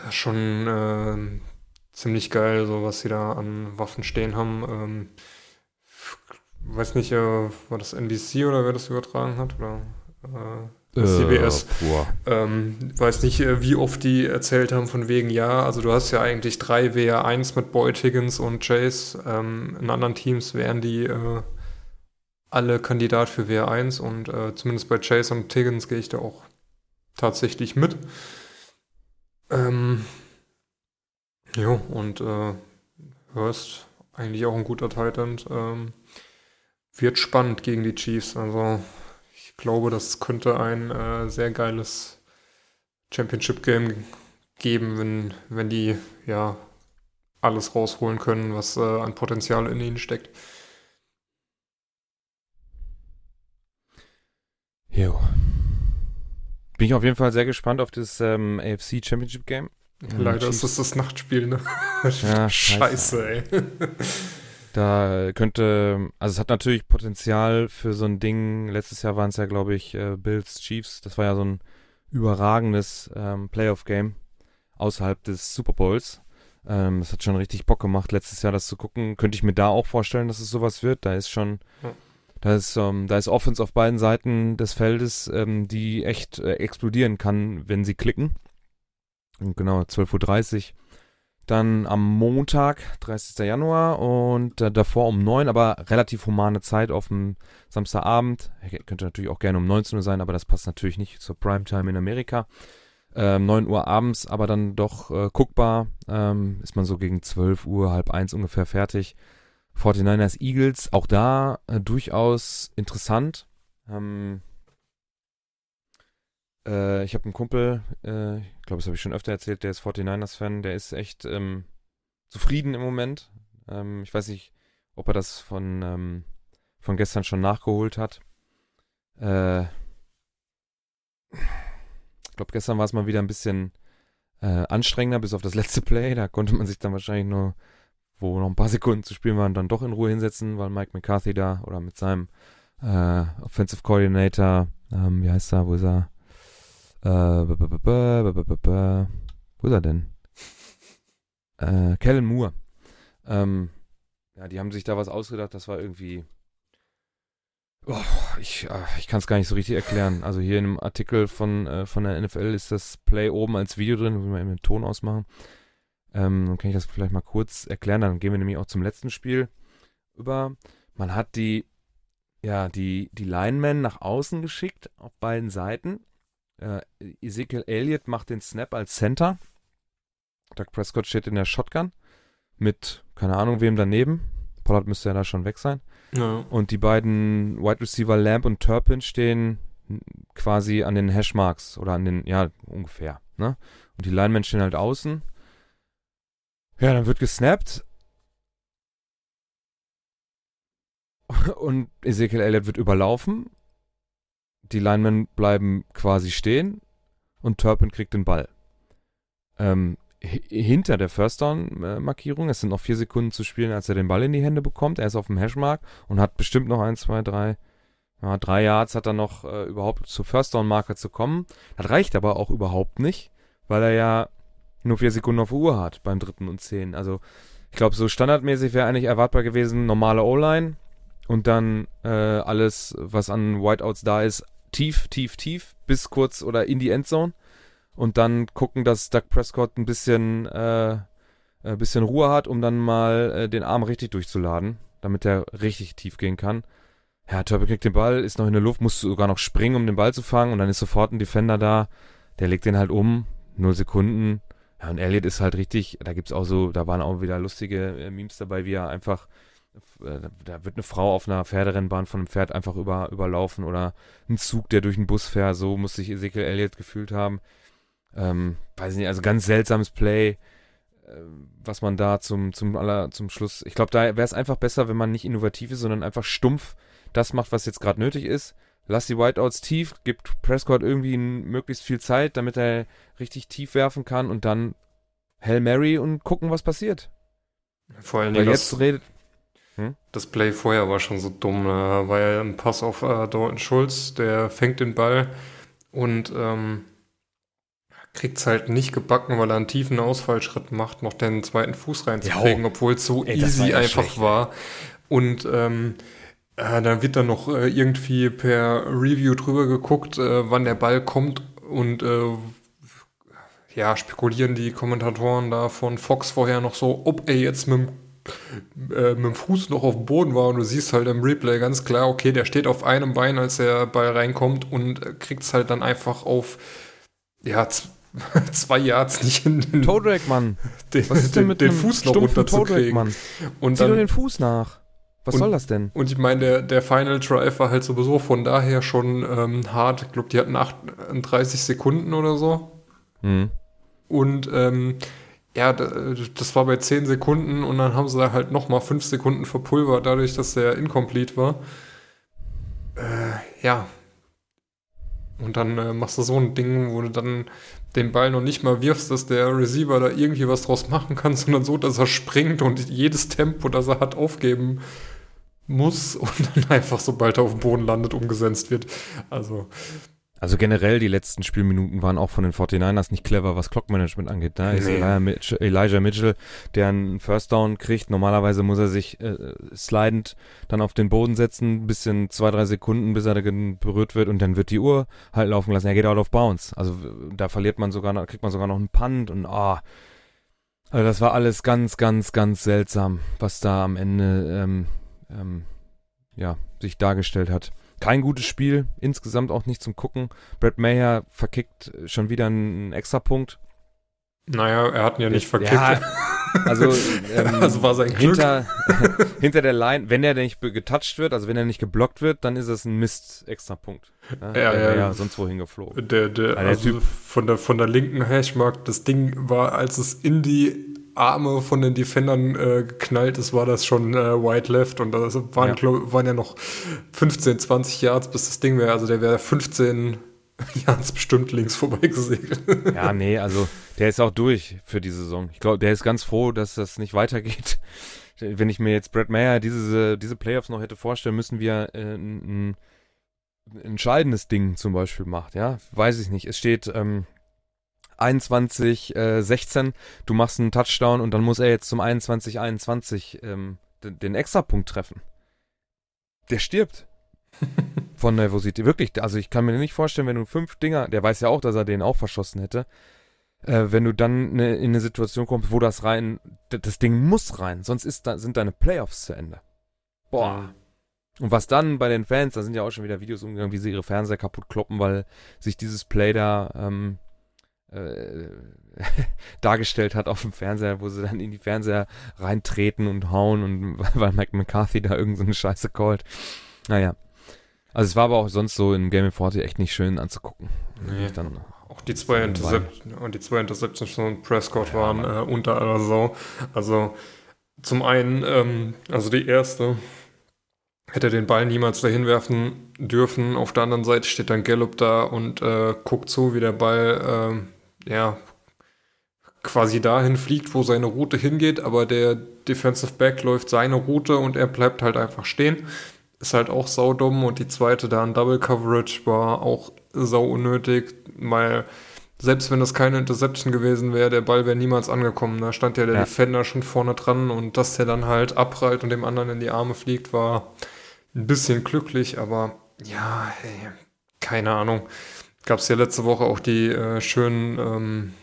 schon äh, ziemlich geil, so was sie da an Waffen stehen haben. Ähm, weiß nicht, äh, war das NBC oder wer das übertragen hat? Oder äh, CBS. Äh, ähm, weiß nicht, äh, wie oft die erzählt haben von wegen, ja, also du hast ja eigentlich drei WR1 mit Boyd, Higgins und Chase. Ähm, in anderen Teams wären die äh, alle Kandidat für WR1 und äh, zumindest bei Chase und Higgins gehe ich da auch tatsächlich mit. Ähm, jo, und äh, Hurst, eigentlich auch ein guter Titan. Ähm, wird spannend gegen die Chiefs. Also glaube, das könnte ein äh, sehr geiles Championship-Game geben, wenn, wenn die ja alles rausholen können, was äh, an Potenzial in ihnen steckt. Jo. Bin ich auf jeden Fall sehr gespannt auf das ähm, AFC Championship Game. Leider ist das das Nachtspiel, ne? ja, [LAUGHS] scheiße, ey. Da könnte, also es hat natürlich Potenzial für so ein Ding. Letztes Jahr waren es ja, glaube ich, äh, Bills Chiefs. Das war ja so ein überragendes ähm, Playoff-Game außerhalb des Super Bowls. Ähm, das hat schon richtig Bock gemacht, letztes Jahr das zu gucken. Könnte ich mir da auch vorstellen, dass es sowas wird. Da ist schon. Da ist, ähm, da ist Offense auf beiden Seiten des Feldes, ähm, die echt äh, explodieren kann, wenn sie klicken. Und genau, 12.30 Uhr. Dann am Montag, 30. Januar und äh, davor um 9, aber relativ humane Zeit auf dem Samstagabend. Könnte natürlich auch gerne um 19 Uhr sein, aber das passt natürlich nicht zur Primetime in Amerika. Ähm, 9 Uhr abends, aber dann doch äh, guckbar. Ähm, ist man so gegen 12 Uhr, halb eins ungefähr fertig. 49ers Eagles, auch da äh, durchaus interessant. Ähm, äh, ich habe einen Kumpel, äh, ich glaube, das habe ich schon öfter erzählt, der ist 49ers-Fan, der ist echt ähm, zufrieden im Moment. Ähm, ich weiß nicht, ob er das von, ähm, von gestern schon nachgeholt hat. Äh, ich glaube, gestern war es mal wieder ein bisschen äh, anstrengender, bis auf das letzte [LAUGHS] Play. Da konnte man sich dann wahrscheinlich nur wo noch ein paar Sekunden zu spielen waren, dann doch in Ruhe hinsetzen, weil Mike McCarthy da oder mit seinem äh, Offensive Coordinator, ähm, wie heißt er, wo ist er? Äh, wo ist er denn? [LAUGHS] Äh, Kellen Moore. Ähm, ja, die haben sich da was ausgedacht, das war irgendwie. Oh, ich äh, ich kann es gar nicht so richtig erklären. Also hier in einem Artikel von, äh, von der NFL ist das Play oben als Video drin, wo wir eben den Ton ausmachen. Ähm, dann kann ich das vielleicht mal kurz erklären. Dann gehen wir nämlich auch zum letzten Spiel über. Man hat die, ja, die, die Linemen nach außen geschickt auf beiden Seiten. Äh, Ezekiel Elliott macht den Snap als Center. Doug Prescott steht in der Shotgun mit, keine Ahnung, wem daneben. Pollard müsste ja da schon weg sein. No. Und die beiden Wide Receiver Lamb und Turpin stehen quasi an den Hashmarks oder an den, ja, ungefähr. Ne? Und die Linemen stehen halt außen. Ja, dann wird gesnappt. [LAUGHS] Und Ezekiel Elliott wird überlaufen die Linemen bleiben quasi stehen und Turpin kriegt den Ball. Ähm, hinter der First Down-Markierung, es sind noch vier Sekunden zu spielen, als er den Ball in die Hände bekommt. Er ist auf dem Hashmark und hat bestimmt noch ein, zwei, drei, ja, drei Yards hat er noch äh, überhaupt zur First Down-Marke zu kommen. Das reicht aber auch überhaupt nicht, weil er ja nur vier Sekunden auf Uhr hat beim dritten und zehn. Also ich glaube, so standardmäßig wäre eigentlich erwartbar gewesen, normale O-Line und dann äh, alles, was an Whiteouts da ist, tief, tief, tief, bis kurz oder in die Endzone. Und dann gucken, dass Doug Prescott ein bisschen, äh, ein bisschen Ruhe hat, um dann mal äh, den Arm richtig durchzuladen, damit er richtig tief gehen kann. Ja, Turbo kriegt den Ball, ist noch in der Luft, muss sogar noch springen, um den Ball zu fangen und dann ist sofort ein Defender da, der legt den halt um, null Sekunden, ja, und Elliot ist halt richtig, da gibt's auch so, da waren auch wieder lustige äh, Memes dabei, wie er einfach, äh, da wird eine Frau auf einer Pferderennbahn von einem Pferd einfach über, überlaufen oder ein Zug, der durch einen Bus fährt, so muss sich Ezekiel Elliott gefühlt haben. Ähm, weiß nicht, also ganz seltsames Play, äh, was man da zum, zum, aller, zum Schluss, ich glaube, da wäre es einfach besser, wenn man nicht innovativ ist, sondern einfach stumpf das macht, was jetzt gerade nötig ist lass die Whiteouts tief, gibt Prescott irgendwie möglichst viel Zeit, damit er richtig tief werfen kann und dann Hail Mary und gucken, was passiert. Vor allen Dingen jetzt das, redet. Hm? Das Play vorher war schon so dumm. Da war ja ein Pass auf äh, Dalton Schulz, der fängt den Ball und ähm, kriegt es halt nicht gebacken, weil er einen tiefen Ausfallschritt macht, noch den zweiten Fuß reinzukriegen, obwohl es so Ey, easy war einfach schlecht. war. Und ähm, äh, dann wird dann noch äh, irgendwie per Review drüber geguckt, äh, wann der Ball kommt und äh, ja, spekulieren die Kommentatoren da von Fox vorher noch so, ob er jetzt mit dem, äh, mit dem Fuß noch auf dem Boden war und du siehst halt im Replay ganz klar, okay, der steht auf einem Bein, als der Ball reinkommt und kriegt es halt dann einfach auf, ja, [LAUGHS] zwei Yards nicht in den, Todrack, Mann. [LAUGHS] Den, Was ist denn mit den, den Fuß noch runterzukriegen. Mann? Und Zieh dann, den Fuß nach. Was und, soll das denn? Und ich meine, der, der Final Drive war halt sowieso von daher schon ähm, hart. Ich glaube, die hatten 38 Sekunden oder so. Mhm. Und ähm, ja, das war bei 10 Sekunden und dann haben sie da halt nochmal 5 Sekunden verpulvert, dadurch, dass der incomplete war. Äh, ja. Und dann äh, machst du so ein Ding, wo du dann den Ball noch nicht mal wirfst, dass der Receiver da irgendwie was draus machen kann, [LAUGHS] sondern so, dass er springt und jedes Tempo, das er hat, aufgeben muss [LAUGHS] und dann einfach, sobald er auf dem Boden landet, umgesetzt wird. Also. Also generell, die letzten Spielminuten waren auch von den 49ers nicht clever, was Clockmanagement angeht. Da nee. ist Elijah Mitchell, Elijah Mitchell, der einen First Down kriegt. Normalerweise muss er sich äh, slidend dann auf den Boden setzen, bisschen zwei, drei Sekunden, bis er berührt wird und dann wird die Uhr halt laufen lassen. Er geht out of bounds. Also da verliert man sogar, noch, kriegt man sogar noch einen Punt und ah. Oh, also das war alles ganz, ganz, ganz seltsam, was da am Ende ähm, ähm, ja, sich dargestellt hat. Kein gutes Spiel, insgesamt auch nicht zum Gucken. Brad Mayer verkickt schon wieder einen Extrapunkt. Naja, er hat ihn ja nicht verkickt. Ja, also, [LAUGHS] ähm, also war sein Glück. Hinter, [LAUGHS] hinter der Line, wenn er nicht getouched wird, also wenn er nicht geblockt wird, dann ist es ein Mist-Extrapunkt. Ja, ja, ja, ja, sonst wohin geflogen. Der, der, also der typ, von der, von der linken Hashmark, das Ding war, als es in die Arme von den Defendern äh, geknallt ist, war das schon äh, White Left und das waren, ja. Waren ja noch 15, 20 Yards, bis das Ding wäre. Also der wäre 15 [LAUGHS] Yards bestimmt links vorbeigesegelt. [LAUGHS] Ja, nee, also der ist auch durch für die Saison. Ich glaube, der ist ganz froh, dass das nicht weitergeht. [LAUGHS] Wenn ich mir jetzt Brad Mayer diese, diese Playoffs noch hätte vorstellen müssen, wie er äh, ein, ein entscheidendes Ding zum Beispiel macht, ja, weiß ich nicht. Es steht ähm, 21, äh, 16, du machst einen Touchdown und dann muss er jetzt zum 21, 21 ähm, den, den Extrapunkt treffen. Der stirbt. [LAUGHS] Von Nervosität. Wirklich, also ich kann mir nicht vorstellen, wenn du fünf Dinger, der weiß ja auch, dass er den auch verschossen hätte, äh, wenn du dann ne, in eine Situation kommst, wo das rein, das Ding muss rein, sonst ist da, sind deine Playoffs zu Ende. Boah. Und was dann bei den Fans, da sind ja auch schon wieder Videos umgegangen, wie sie ihre Fernseher kaputt kloppen, weil sich dieses Play da ähm, äh, [LAUGHS] dargestellt hat auf dem Fernseher, wo sie dann in die Fernseher reintreten und hauen und [LAUGHS] weil Mike McCarthy da irgendeine so Scheiße callt. Naja. Also es war aber auch sonst so in Game of 40 echt nicht schön anzugucken. Nee. Dann auch die zwei, Intercept und die zwei Interceptions von Prescott ja, waren äh, unter aller Sau. Also zum einen, ähm, also die erste, hätte den Ball niemals dahin werfen dürfen. Auf der anderen Seite steht dann Gallup da und äh, guckt zu, wie der Ball äh, ja quasi dahin fliegt, wo seine Route hingeht, aber der Defensive Back läuft seine Route und er bleibt halt einfach stehen. Ist halt auch saudumm und die zweite da in Double Coverage war auch sau unnötig, weil selbst wenn das keine Interception gewesen wäre, der Ball wäre niemals angekommen. Da stand ja der ja. Defender schon vorne dran und dass der dann halt abprallt und dem anderen in die Arme fliegt, war ein bisschen glücklich, aber ja, hey, keine Ahnung. Gab es ja letzte Woche auch die äh, schönen ähm,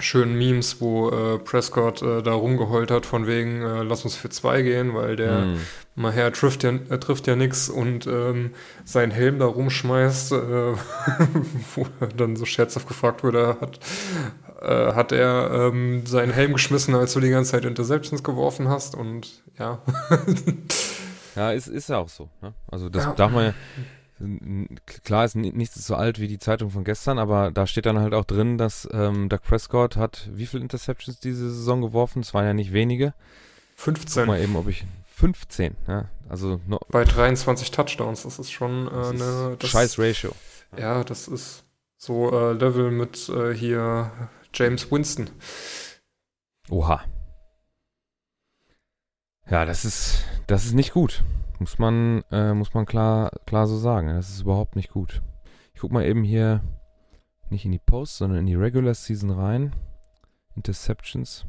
schönen Memes, wo äh, Prescott äh, da rumgeheult hat, von wegen, äh, lass uns für zwei gehen, weil der mm. Maher trifft ja, äh, trifft ja nix und ähm, seinen Helm da rumschmeißt, äh, [LAUGHS] wo dann so scherzhaft gefragt wurde, hat, äh, hat er ähm, seinen Helm geschmissen, als du die ganze Zeit Interceptions geworfen hast und ja. [LAUGHS] ja, ist, ist ja auch so. Ne? Also das ja. darf man ja klar ist nichts so alt wie die Zeitung von gestern, aber da steht dann halt auch drin, dass ähm, Doug Prescott hat wie viele Interceptions diese Saison geworfen? Es waren ja nicht wenige. 15. Guck mal eben, ob ich 15, ja. Also no, bei 23 Touchdowns, das ist schon äh, eine das, scheiß Ratio. Ja, das ist so äh, Level mit äh, hier James Winston. Oha. Ja, das ist das ist nicht gut. Muss man, äh, muss man klar, klar so sagen. Das ist überhaupt nicht gut. Ich guck mal eben hier nicht in die Post, sondern in die Regular Season rein. Interceptions.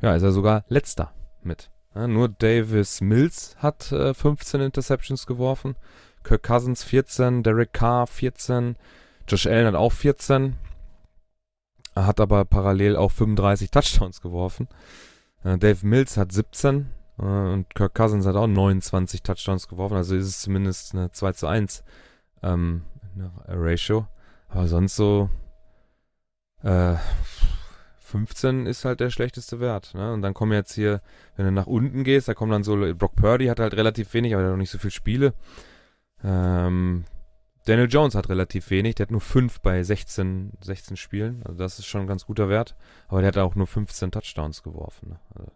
Ja, ist er sogar letzter mit. Ja, nur Davis Mills hat äh, 15 Interceptions geworfen. Kirk Cousins 14, Derek Carr 14, Josh Allen hat auch 14. Er hat aber parallel auch 35 Touchdowns geworfen. Äh, Dave Mills hat 17, äh, und Kirk Cousins hat auch 29 Touchdowns geworfen, also ist es zumindest eine 2 zu 1 ähm, Ratio. Aber sonst so äh, 15 ist halt der schlechteste Wert. Ne? Und dann kommen jetzt hier, wenn du nach unten gehst, da kommen dann so, Brock Purdy hat halt relativ wenig, aber der hat noch nicht so viele Spiele. Ähm, Daniel Jones hat relativ wenig, der hat nur 5 bei 16, 16 Spielen. Also das ist schon ein ganz guter Wert. Aber der hat auch nur 15 Touchdowns geworfen. Ne? Also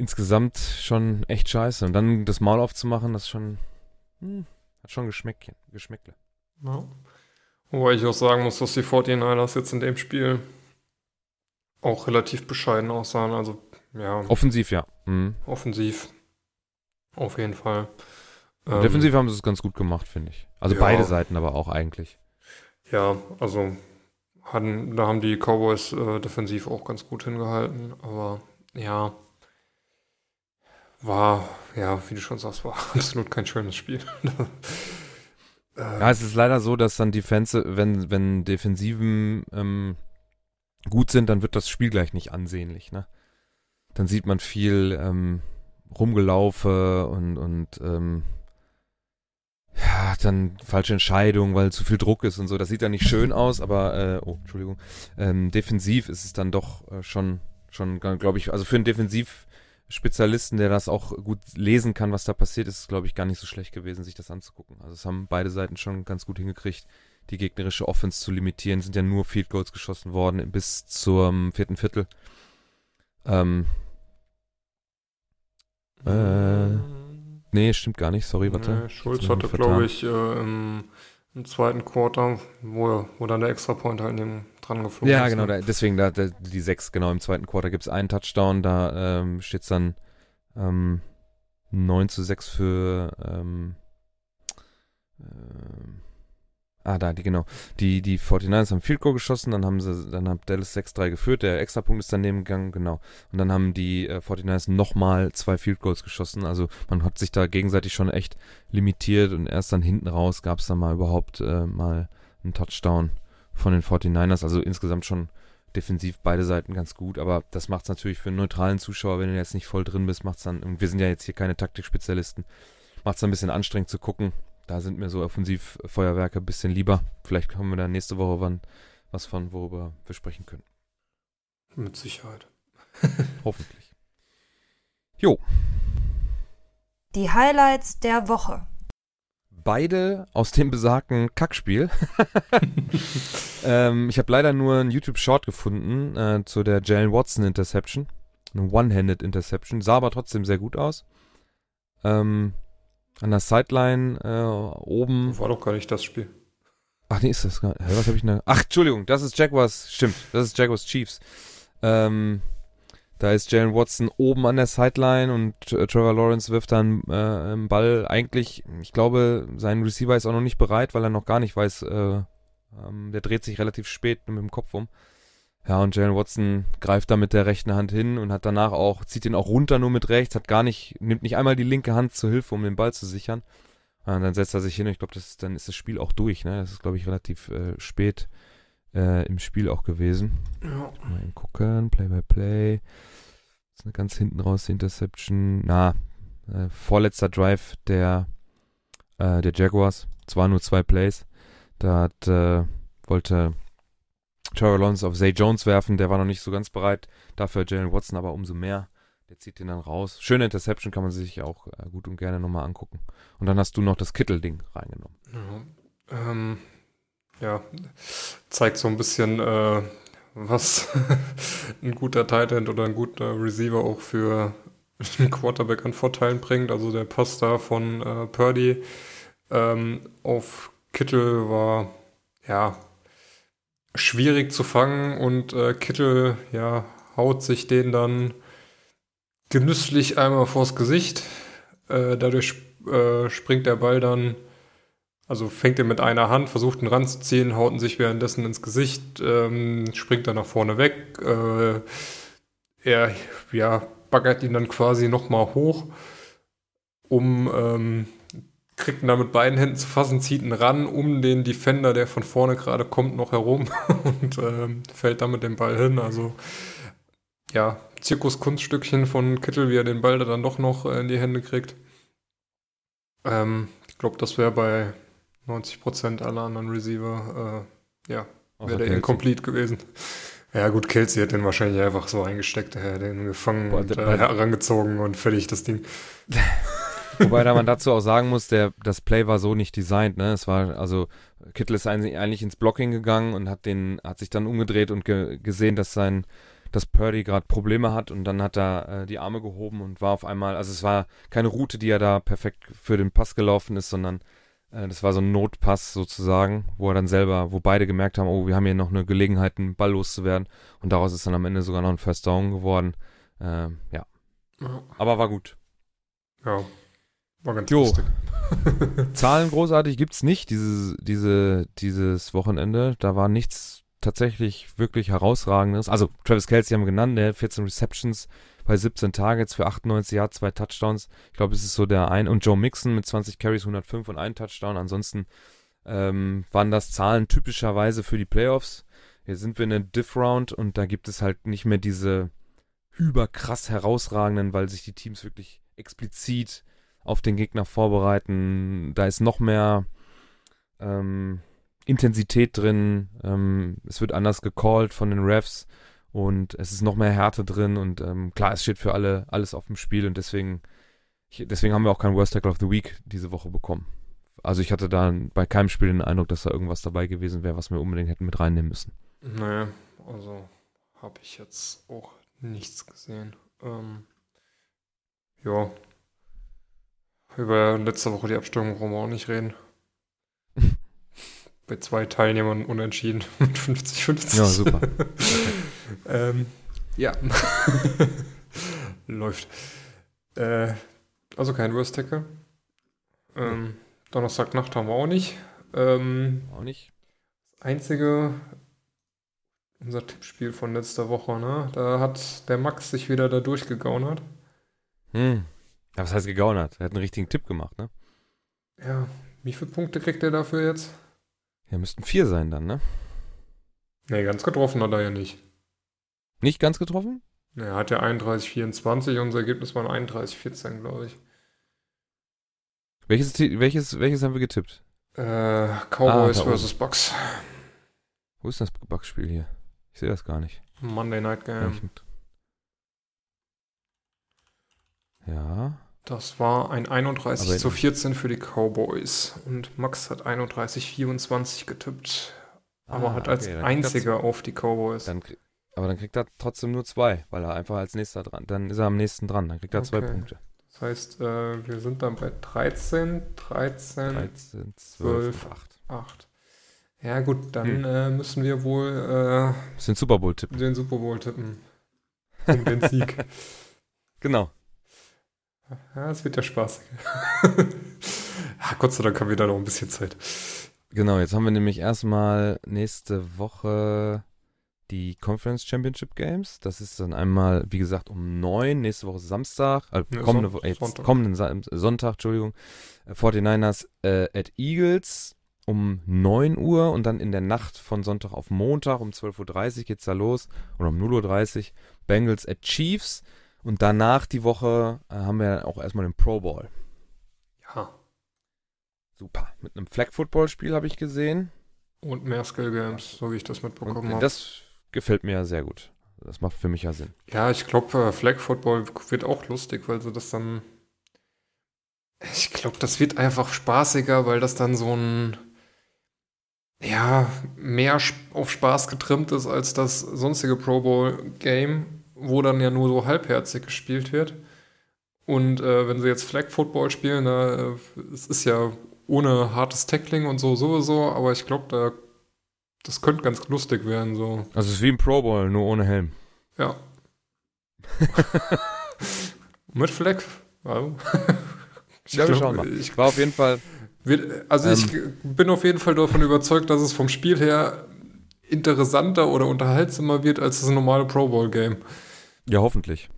insgesamt schon echt scheiße. Und dann das Maul aufzumachen, das schon, hm, hat schon Geschmäckchen, Geschmäckle. Ja. Wobei ich auch sagen muss, dass die 49ers jetzt in dem Spiel auch relativ bescheiden aussahen. Also, ja. Offensiv, ja. Mhm. Offensiv. Auf jeden Fall. Ähm, Defensiv haben sie es ganz gut gemacht, finde ich. Also ja. beide Seiten aber auch eigentlich. Ja, also hatten, da haben die Cowboys äh, defensiv auch ganz gut hingehalten. Aber ja, war, ja, wie du schon sagst, war [LAUGHS] absolut kein schönes Spiel. [LAUGHS] ja, es ist leider so, dass dann Defense, wenn, wenn Defensiven ähm, gut sind, dann wird das Spiel gleich nicht ansehnlich, ne? Dann sieht man viel ähm, Rumgelaufe und, und ähm, ja, dann falsche Entscheidungen, weil zu viel Druck ist und so. Das sieht dann nicht schön aus, aber äh, oh, Entschuldigung. Ähm, defensiv ist es dann doch äh, schon, schon, glaube ich, also für einen Defensiv Spezialisten, der das auch gut lesen kann, was da passiert, ist es, glaube ich, gar nicht so schlecht gewesen, sich das anzugucken. Also es haben beide Seiten schon ganz gut hingekriegt, die gegnerische Offense zu limitieren. Es sind ja nur Field Goals geschossen worden bis zum vierten Viertel. Ähm, äh, nee, stimmt gar nicht. Sorry, warte. Nee, Schulz hatte, glaube ich, äh, im, im, zweiten Quarter, wo, wo dann der Extra-Point halt neben dran geflogen ja, ist. Ja, genau, ne? da, deswegen da, da, die sechs, genau, im zweiten Quarter gibt es einen Touchdown, da ähm, steht es dann ähm, 9 zu 6 für ähm, äh, Ah, da, die, genau. Die, die 49ers haben Field Goal geschossen, dann haben sie, dann hat Dallas 6-3 geführt, der Extrapunkt ist daneben gegangen, genau. Und dann haben die äh, 49ers nochmal zwei Field Goals geschossen. Also man hat sich da gegenseitig schon echt limitiert und erst dann hinten raus gab es dann mal überhaupt äh, mal einen Touchdown von den 49ers. Also insgesamt schon defensiv beide Seiten ganz gut, aber das macht es natürlich für einen neutralen Zuschauer, wenn du jetzt nicht voll drin bist, macht es dann, wir sind ja jetzt hier keine Taktikspezialisten, macht es ein bisschen anstrengend zu gucken. Da sind mir so Offensivfeuerwerke ein bisschen lieber. Vielleicht haben wir da nächste Woche wann was von, worüber wir sprechen können. Mit Sicherheit. [LAUGHS] [LAUGHS] Hoffentlich. Jo. Die Highlights der Woche beide aus dem besagten Kackspiel. [LAUGHS] ähm, ich habe leider nur einen YouTube-Short gefunden äh, zu der Jalen Watson Interception. Eine One-Handed Interception. Sah aber trotzdem sehr gut aus. Ähm, an der Sideline äh, oben. War doch gar nicht das Spiel. Ach nee, ist das gar Hä, Was habe ich denn? Ach, Entschuldigung, das ist Jaguars, stimmt, das ist Jaguars Chiefs. Ähm, da ist Jalen Watson oben an der Sideline und äh, Trevor Lawrence wirft dann äh, einen Ball. Eigentlich, ich glaube, sein Receiver ist auch noch nicht bereit, weil er noch gar nicht weiß, äh, ähm, der dreht sich relativ spät mit dem Kopf um. Ja, und Jalen Watson greift da mit der rechten Hand hin und hat danach auch, zieht ihn auch runter nur mit rechts, hat gar nicht, nimmt nicht einmal die linke Hand zur Hilfe, um den Ball zu sichern. Und dann setzt er sich hin und ich glaube, dann ist das Spiel auch durch, ne? Das ist, glaube ich, relativ äh, spät äh, im Spiel auch gewesen. Ja. Mal eben gucken, Play by Play. Das ist eine ganz hinten raus die Interception. Na, äh, vorletzter Drive der, äh, der Jaguars. Zwar nur zwei Plays. Da hat, äh, wollte Trevor Lawrence auf Zay Jones werfen, der war noch nicht so ganz bereit. Dafür Jalen Watson aber umso mehr. Der zieht den dann raus. Schöne Interception kann man sich auch äh, gut und gerne nochmal angucken. Und dann hast du noch das Kittel-Ding reingenommen. Ja, ähm, ja, zeigt so ein bisschen, äh, was [LAUGHS] ein guter Tight End oder ein guter Receiver auch für einen Quarterback an Vorteilen bringt. Also der Pass da von äh, Purdy ähm, auf Kittel war ja schwierig zu fangen und äh, Kittel ja haut sich den dann genüsslich einmal vors Gesicht. Äh, dadurch äh, springt der Ball dann, also fängt er mit einer Hand, versucht ihn ranzuziehen, haut ihn sich währenddessen ins Gesicht, ähm, springt dann nach vorne weg. Äh, er ja, baggert ihn dann quasi nochmal hoch, um ähm, kriegt ihn dann mit beiden Händen zu fassen, zieht ihn ran um den Defender, der von vorne gerade kommt, noch herum [LAUGHS] und ähm, fällt dann mit dem Ball hin. Also ja, Zirkuskunststückchen von Kittel, wie er den Ball dann doch noch äh, in die Hände kriegt. Ähm, ich glaube, das wäre bei 90% aller anderen Receiver, äh, ja, wäre der incomplete gewesen. Ja, gut, Kelsey hat den wahrscheinlich einfach so eingesteckt, er hat den gefangen Boah, und äh, herangezogen und fertig das Ding. [LAUGHS] Wobei da man dazu auch sagen muss, der, das Play war so nicht designt, ne? Es war, also Kittel ist eigentlich ins Blocking gegangen und hat den, hat sich dann umgedreht und ge gesehen, dass sein, dass Purdy gerade Probleme hat und dann hat er äh, die Arme gehoben und war auf einmal, also es war keine Route, die er da perfekt für den Pass gelaufen ist, sondern das war so ein Notpass sozusagen, wo er dann selber, wo beide gemerkt haben, oh, wir haben hier noch eine Gelegenheit, einen Ball loszuwerden und daraus ist dann am Ende sogar noch ein First Down geworden. Äh, ja. ja. Aber war gut. Ja, war ganz jo. lustig. [LAUGHS] [LAUGHS] Zahlen großartig gibt's nicht, diese, diese, dieses Wochenende. Da war nichts tatsächlich wirklich herausragendes. Also Travis Kelsey haben wir genannt, der 14 Receptions bei 17 Targets für 98 Yards, zwei Touchdowns. Ich glaube, es ist so der ein und Joe Mixon mit 20 Carries, 105 und ein Touchdown. Ansonsten ähm, waren das Zahlen typischerweise für die Playoffs. Jetzt sind wir in der Diff Round und da gibt es halt nicht mehr diese überkrass herausragenden, weil sich die Teams wirklich explizit auf den Gegner vorbereiten. Da ist noch mehr ähm, Intensität drin. Ähm, es wird anders gecallt von den Refs und es ist noch mehr Härte drin und ähm, klar, es steht für alle alles auf dem Spiel und deswegen, ich, deswegen haben wir auch keinen Worst Tackle of the Week diese Woche bekommen. Also ich hatte da bei keinem Spiel den Eindruck, dass da irgendwas dabei gewesen wäre, was wir unbedingt hätten mit reinnehmen müssen. Naja, also habe ich jetzt auch nichts gesehen. Ähm, ja, über letzte Woche die Abstimmung wollen wir auch nicht reden. [LAUGHS] Bei zwei Teilnehmern unentschieden [LAUGHS] mit 50-50. Ja, super. [LAUGHS] ähm, ja. [LAUGHS] Läuft. Äh, also kein Worst Tackle. Ähm, Donnerstagnacht haben wir auch nicht. Ähm, auch nicht. Das einzige, unser Tippspiel von letzter Woche, ne? Da hat der Max sich wieder da durchgegaunert. Hm. Ja, was heißt gegaunert? Er hat einen richtigen Tipp gemacht, ne? Ja, wie viele Punkte kriegt er dafür jetzt? Ja, müssten vier sein dann, ne? Nee, ganz getroffen hat er ja nicht. Nicht ganz getroffen? Er hat ja 31-24 und unser Ergebnis war 31-14, glaube ich. Welches, welches, welches haben wir getippt? Äh, Cowboys ah, versus Bucks. Wo ist das Bucks-Spiel hier? Ich sehe das gar nicht. Monday Night Game. Ja. Das war ein 31 Aber zu 14 für die Cowboys. Und Max hat 31-24 getippt. Aber ah, hat als okay, einziger auf die Cowboys. Dann, aber dann kriegt er trotzdem nur zwei, weil er einfach als nächster dran. Dann ist er am nächsten dran. Dann kriegt er okay. zwei Punkte. Das heißt, äh, wir sind dann bei 13, 13, 13, 12, 12. 8. 8. Ja gut, dann Hm. äh, müssen wir wohl äh, sind Super Bowl tippen. den Super Bowl tippen. Um den Sieg. [LAUGHS] Genau. Ja, es wird ja spaßig. [LAUGHS] ja, Gott sei Dank haben wir da noch ein bisschen Zeit. Genau, jetzt haben wir nämlich erstmal nächste Woche die Conference Championship Games. Das ist dann einmal, wie gesagt, um 9, nächste Woche Samstag, äh, kommende, Son- Sonntag. kommenden Sa Sonntag, Entschuldigung, äh, 49ers äh, at Eagles um 9 Uhr und dann in der Nacht von Sonntag auf Montag um 12.30 Uhr geht's da los oder um 0.30 Uhr Bengals at Chiefs und danach die Woche äh, haben wir auch erstmal den Pro Bowl. Ja. Super. Mit einem Flag Football Spiel habe ich gesehen. Und mehr Skill Games, so wie ich das mitbekommen habe. das gefällt mir ja sehr gut. Das macht für mich ja Sinn. Ja, ich glaube, äh, Flag Football wird auch lustig, weil sie das dann. Ich glaube, das wird einfach spaßiger, weil das dann so ein. Ja, mehr auf Spaß getrimmt ist als das sonstige Pro Bowl Game, wo dann ja nur so halbherzig gespielt wird. Und äh, wenn sie jetzt Flag Football spielen, da, äh, es ist ja ohne hartes Tackling und so sowieso, aber ich glaube, da das könnte ganz lustig werden, so. Also es ist wie ein Pro Bowl, nur ohne Helm. Ja. [LAUGHS] Mit Fleck? Also, [LAUGHS] ich Ja, glaub. Ich, War auf jeden Fall. also ich bin auf jeden Fall davon überzeugt, dass es vom Spiel her interessanter oder unterhaltsamer wird als das normale Pro Bowl Game. Ja, hoffentlich.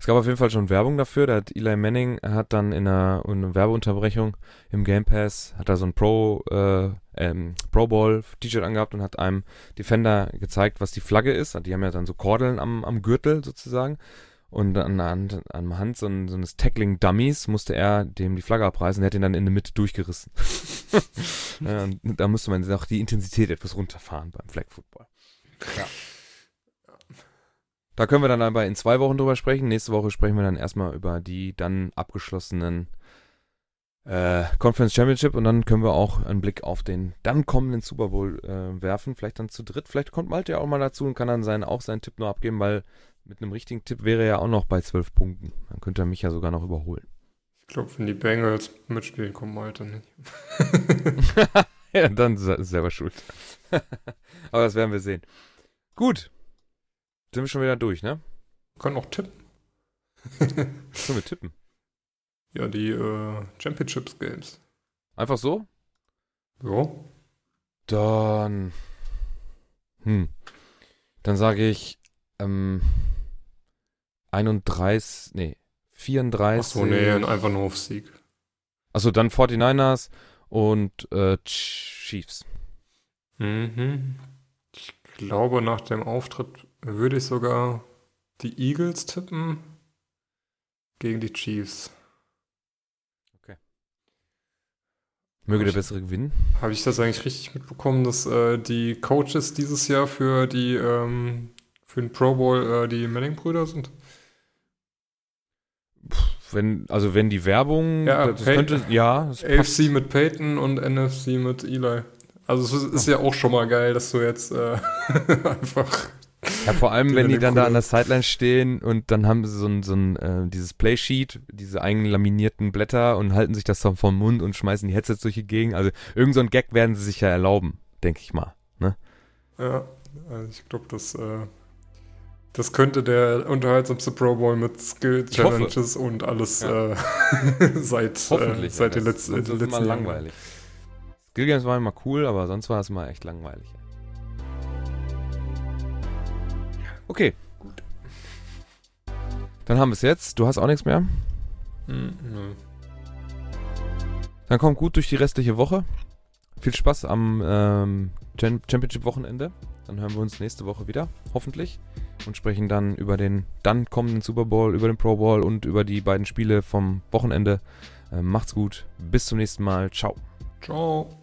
Es gab auf jeden Fall schon Werbung dafür. Da hat Eli Manning hat dann in einer, in einer Werbeunterbrechung im Game Pass hat er so ein Pro, äh, ähm, Pro Bowl T-Shirt angehabt und hat einem Defender gezeigt, was die Flagge ist. Die haben ja dann so Kordeln am, am Gürtel sozusagen. Und an der Hand, an Hand so, ein, so eines Tackling-Dummies musste er dem die Flagge abreißen. Der hat ihn dann in der Mitte durchgerissen. [LAUGHS] ja, und da musste man auch die Intensität etwas runterfahren beim Flag Football. Ja. Da können wir dann aber in zwei Wochen drüber sprechen. Nächste Woche sprechen wir dann erstmal über die dann abgeschlossenen äh, Conference Championship und dann können wir auch einen Blick auf den dann kommenden Super Bowl äh, werfen. Vielleicht dann zu dritt. Vielleicht kommt Malte ja auch mal dazu und kann dann seinen, auch seinen Tipp nur abgeben, weil mit einem richtigen Tipp wäre er ja auch noch bei zwölf Punkten. Dann könnte er mich ja sogar noch überholen. Ich glaube, wenn die Bengals mitspielen, kommt Malte nicht. [LAUGHS] ja, dann ist er selber schuld. [LAUGHS] aber das werden wir sehen. Gut. Sind wir schon wieder durch, ne? Können auch tippen. Können wir tippen. Ja, die äh, Championships Games. Einfach so? Ja. Dann. Hm. Dann sage ich ähm, 31, nee, 34. Achso, nee, einfach nur auf Sieg. Achso, dann 49ers und äh, Chiefs. Mhm. Ich glaube, nach dem Auftritt würde ich sogar die Eagles tippen gegen die Chiefs. Möge der Ich- Bessere gewinnen. Habe ich das eigentlich richtig mitbekommen, dass äh, die Coaches dieses Jahr für die ähm, für den Pro Bowl äh, die Manning-Brüder sind? Wenn, also wenn die Werbung, Ja, das Pey- könnte, ja, das passt. AFC mit Peyton und NFC mit Eli. Also es ist, ist ja auch schon mal geil, dass du jetzt äh, [LAUGHS] einfach Ja, vor allem, wenn die dann da Brüder. an der Sideline stehen und dann haben sie so ein, so ein äh, dieses Playsheet, diese eigenlaminierten Blätter und halten sich das dann vom Mund und schmeißen die Headsets durch die Gegend. Also irgend so ein Gag werden sie sich ja erlauben, denke ich mal. Ja, also ich glaube, das, äh, das könnte der unterhaltsamste Pro Bowl mit Skill. Challenges und alles Ja. äh, [LAUGHS] seit, Hoffentlich. äh, seit ja, den letzten, es letzten immer Jahren. langweilig. Skill Games waren immer cool, aber sonst war es immer echt langweilig. Okay. Gut. Dann haben wir es jetzt. Du hast auch nichts mehr. Hm, nö. Dann kommt gut durch die restliche Woche. Viel Spaß am ähm, Cham- Championship-Wochenende. Dann hören wir uns nächste Woche wieder, hoffentlich. Und sprechen dann über den dann kommenden Super Bowl, über den Pro Bowl und über die beiden Spiele vom Wochenende. Ähm, macht's gut. Bis zum nächsten Mal. Ciao. Ciao.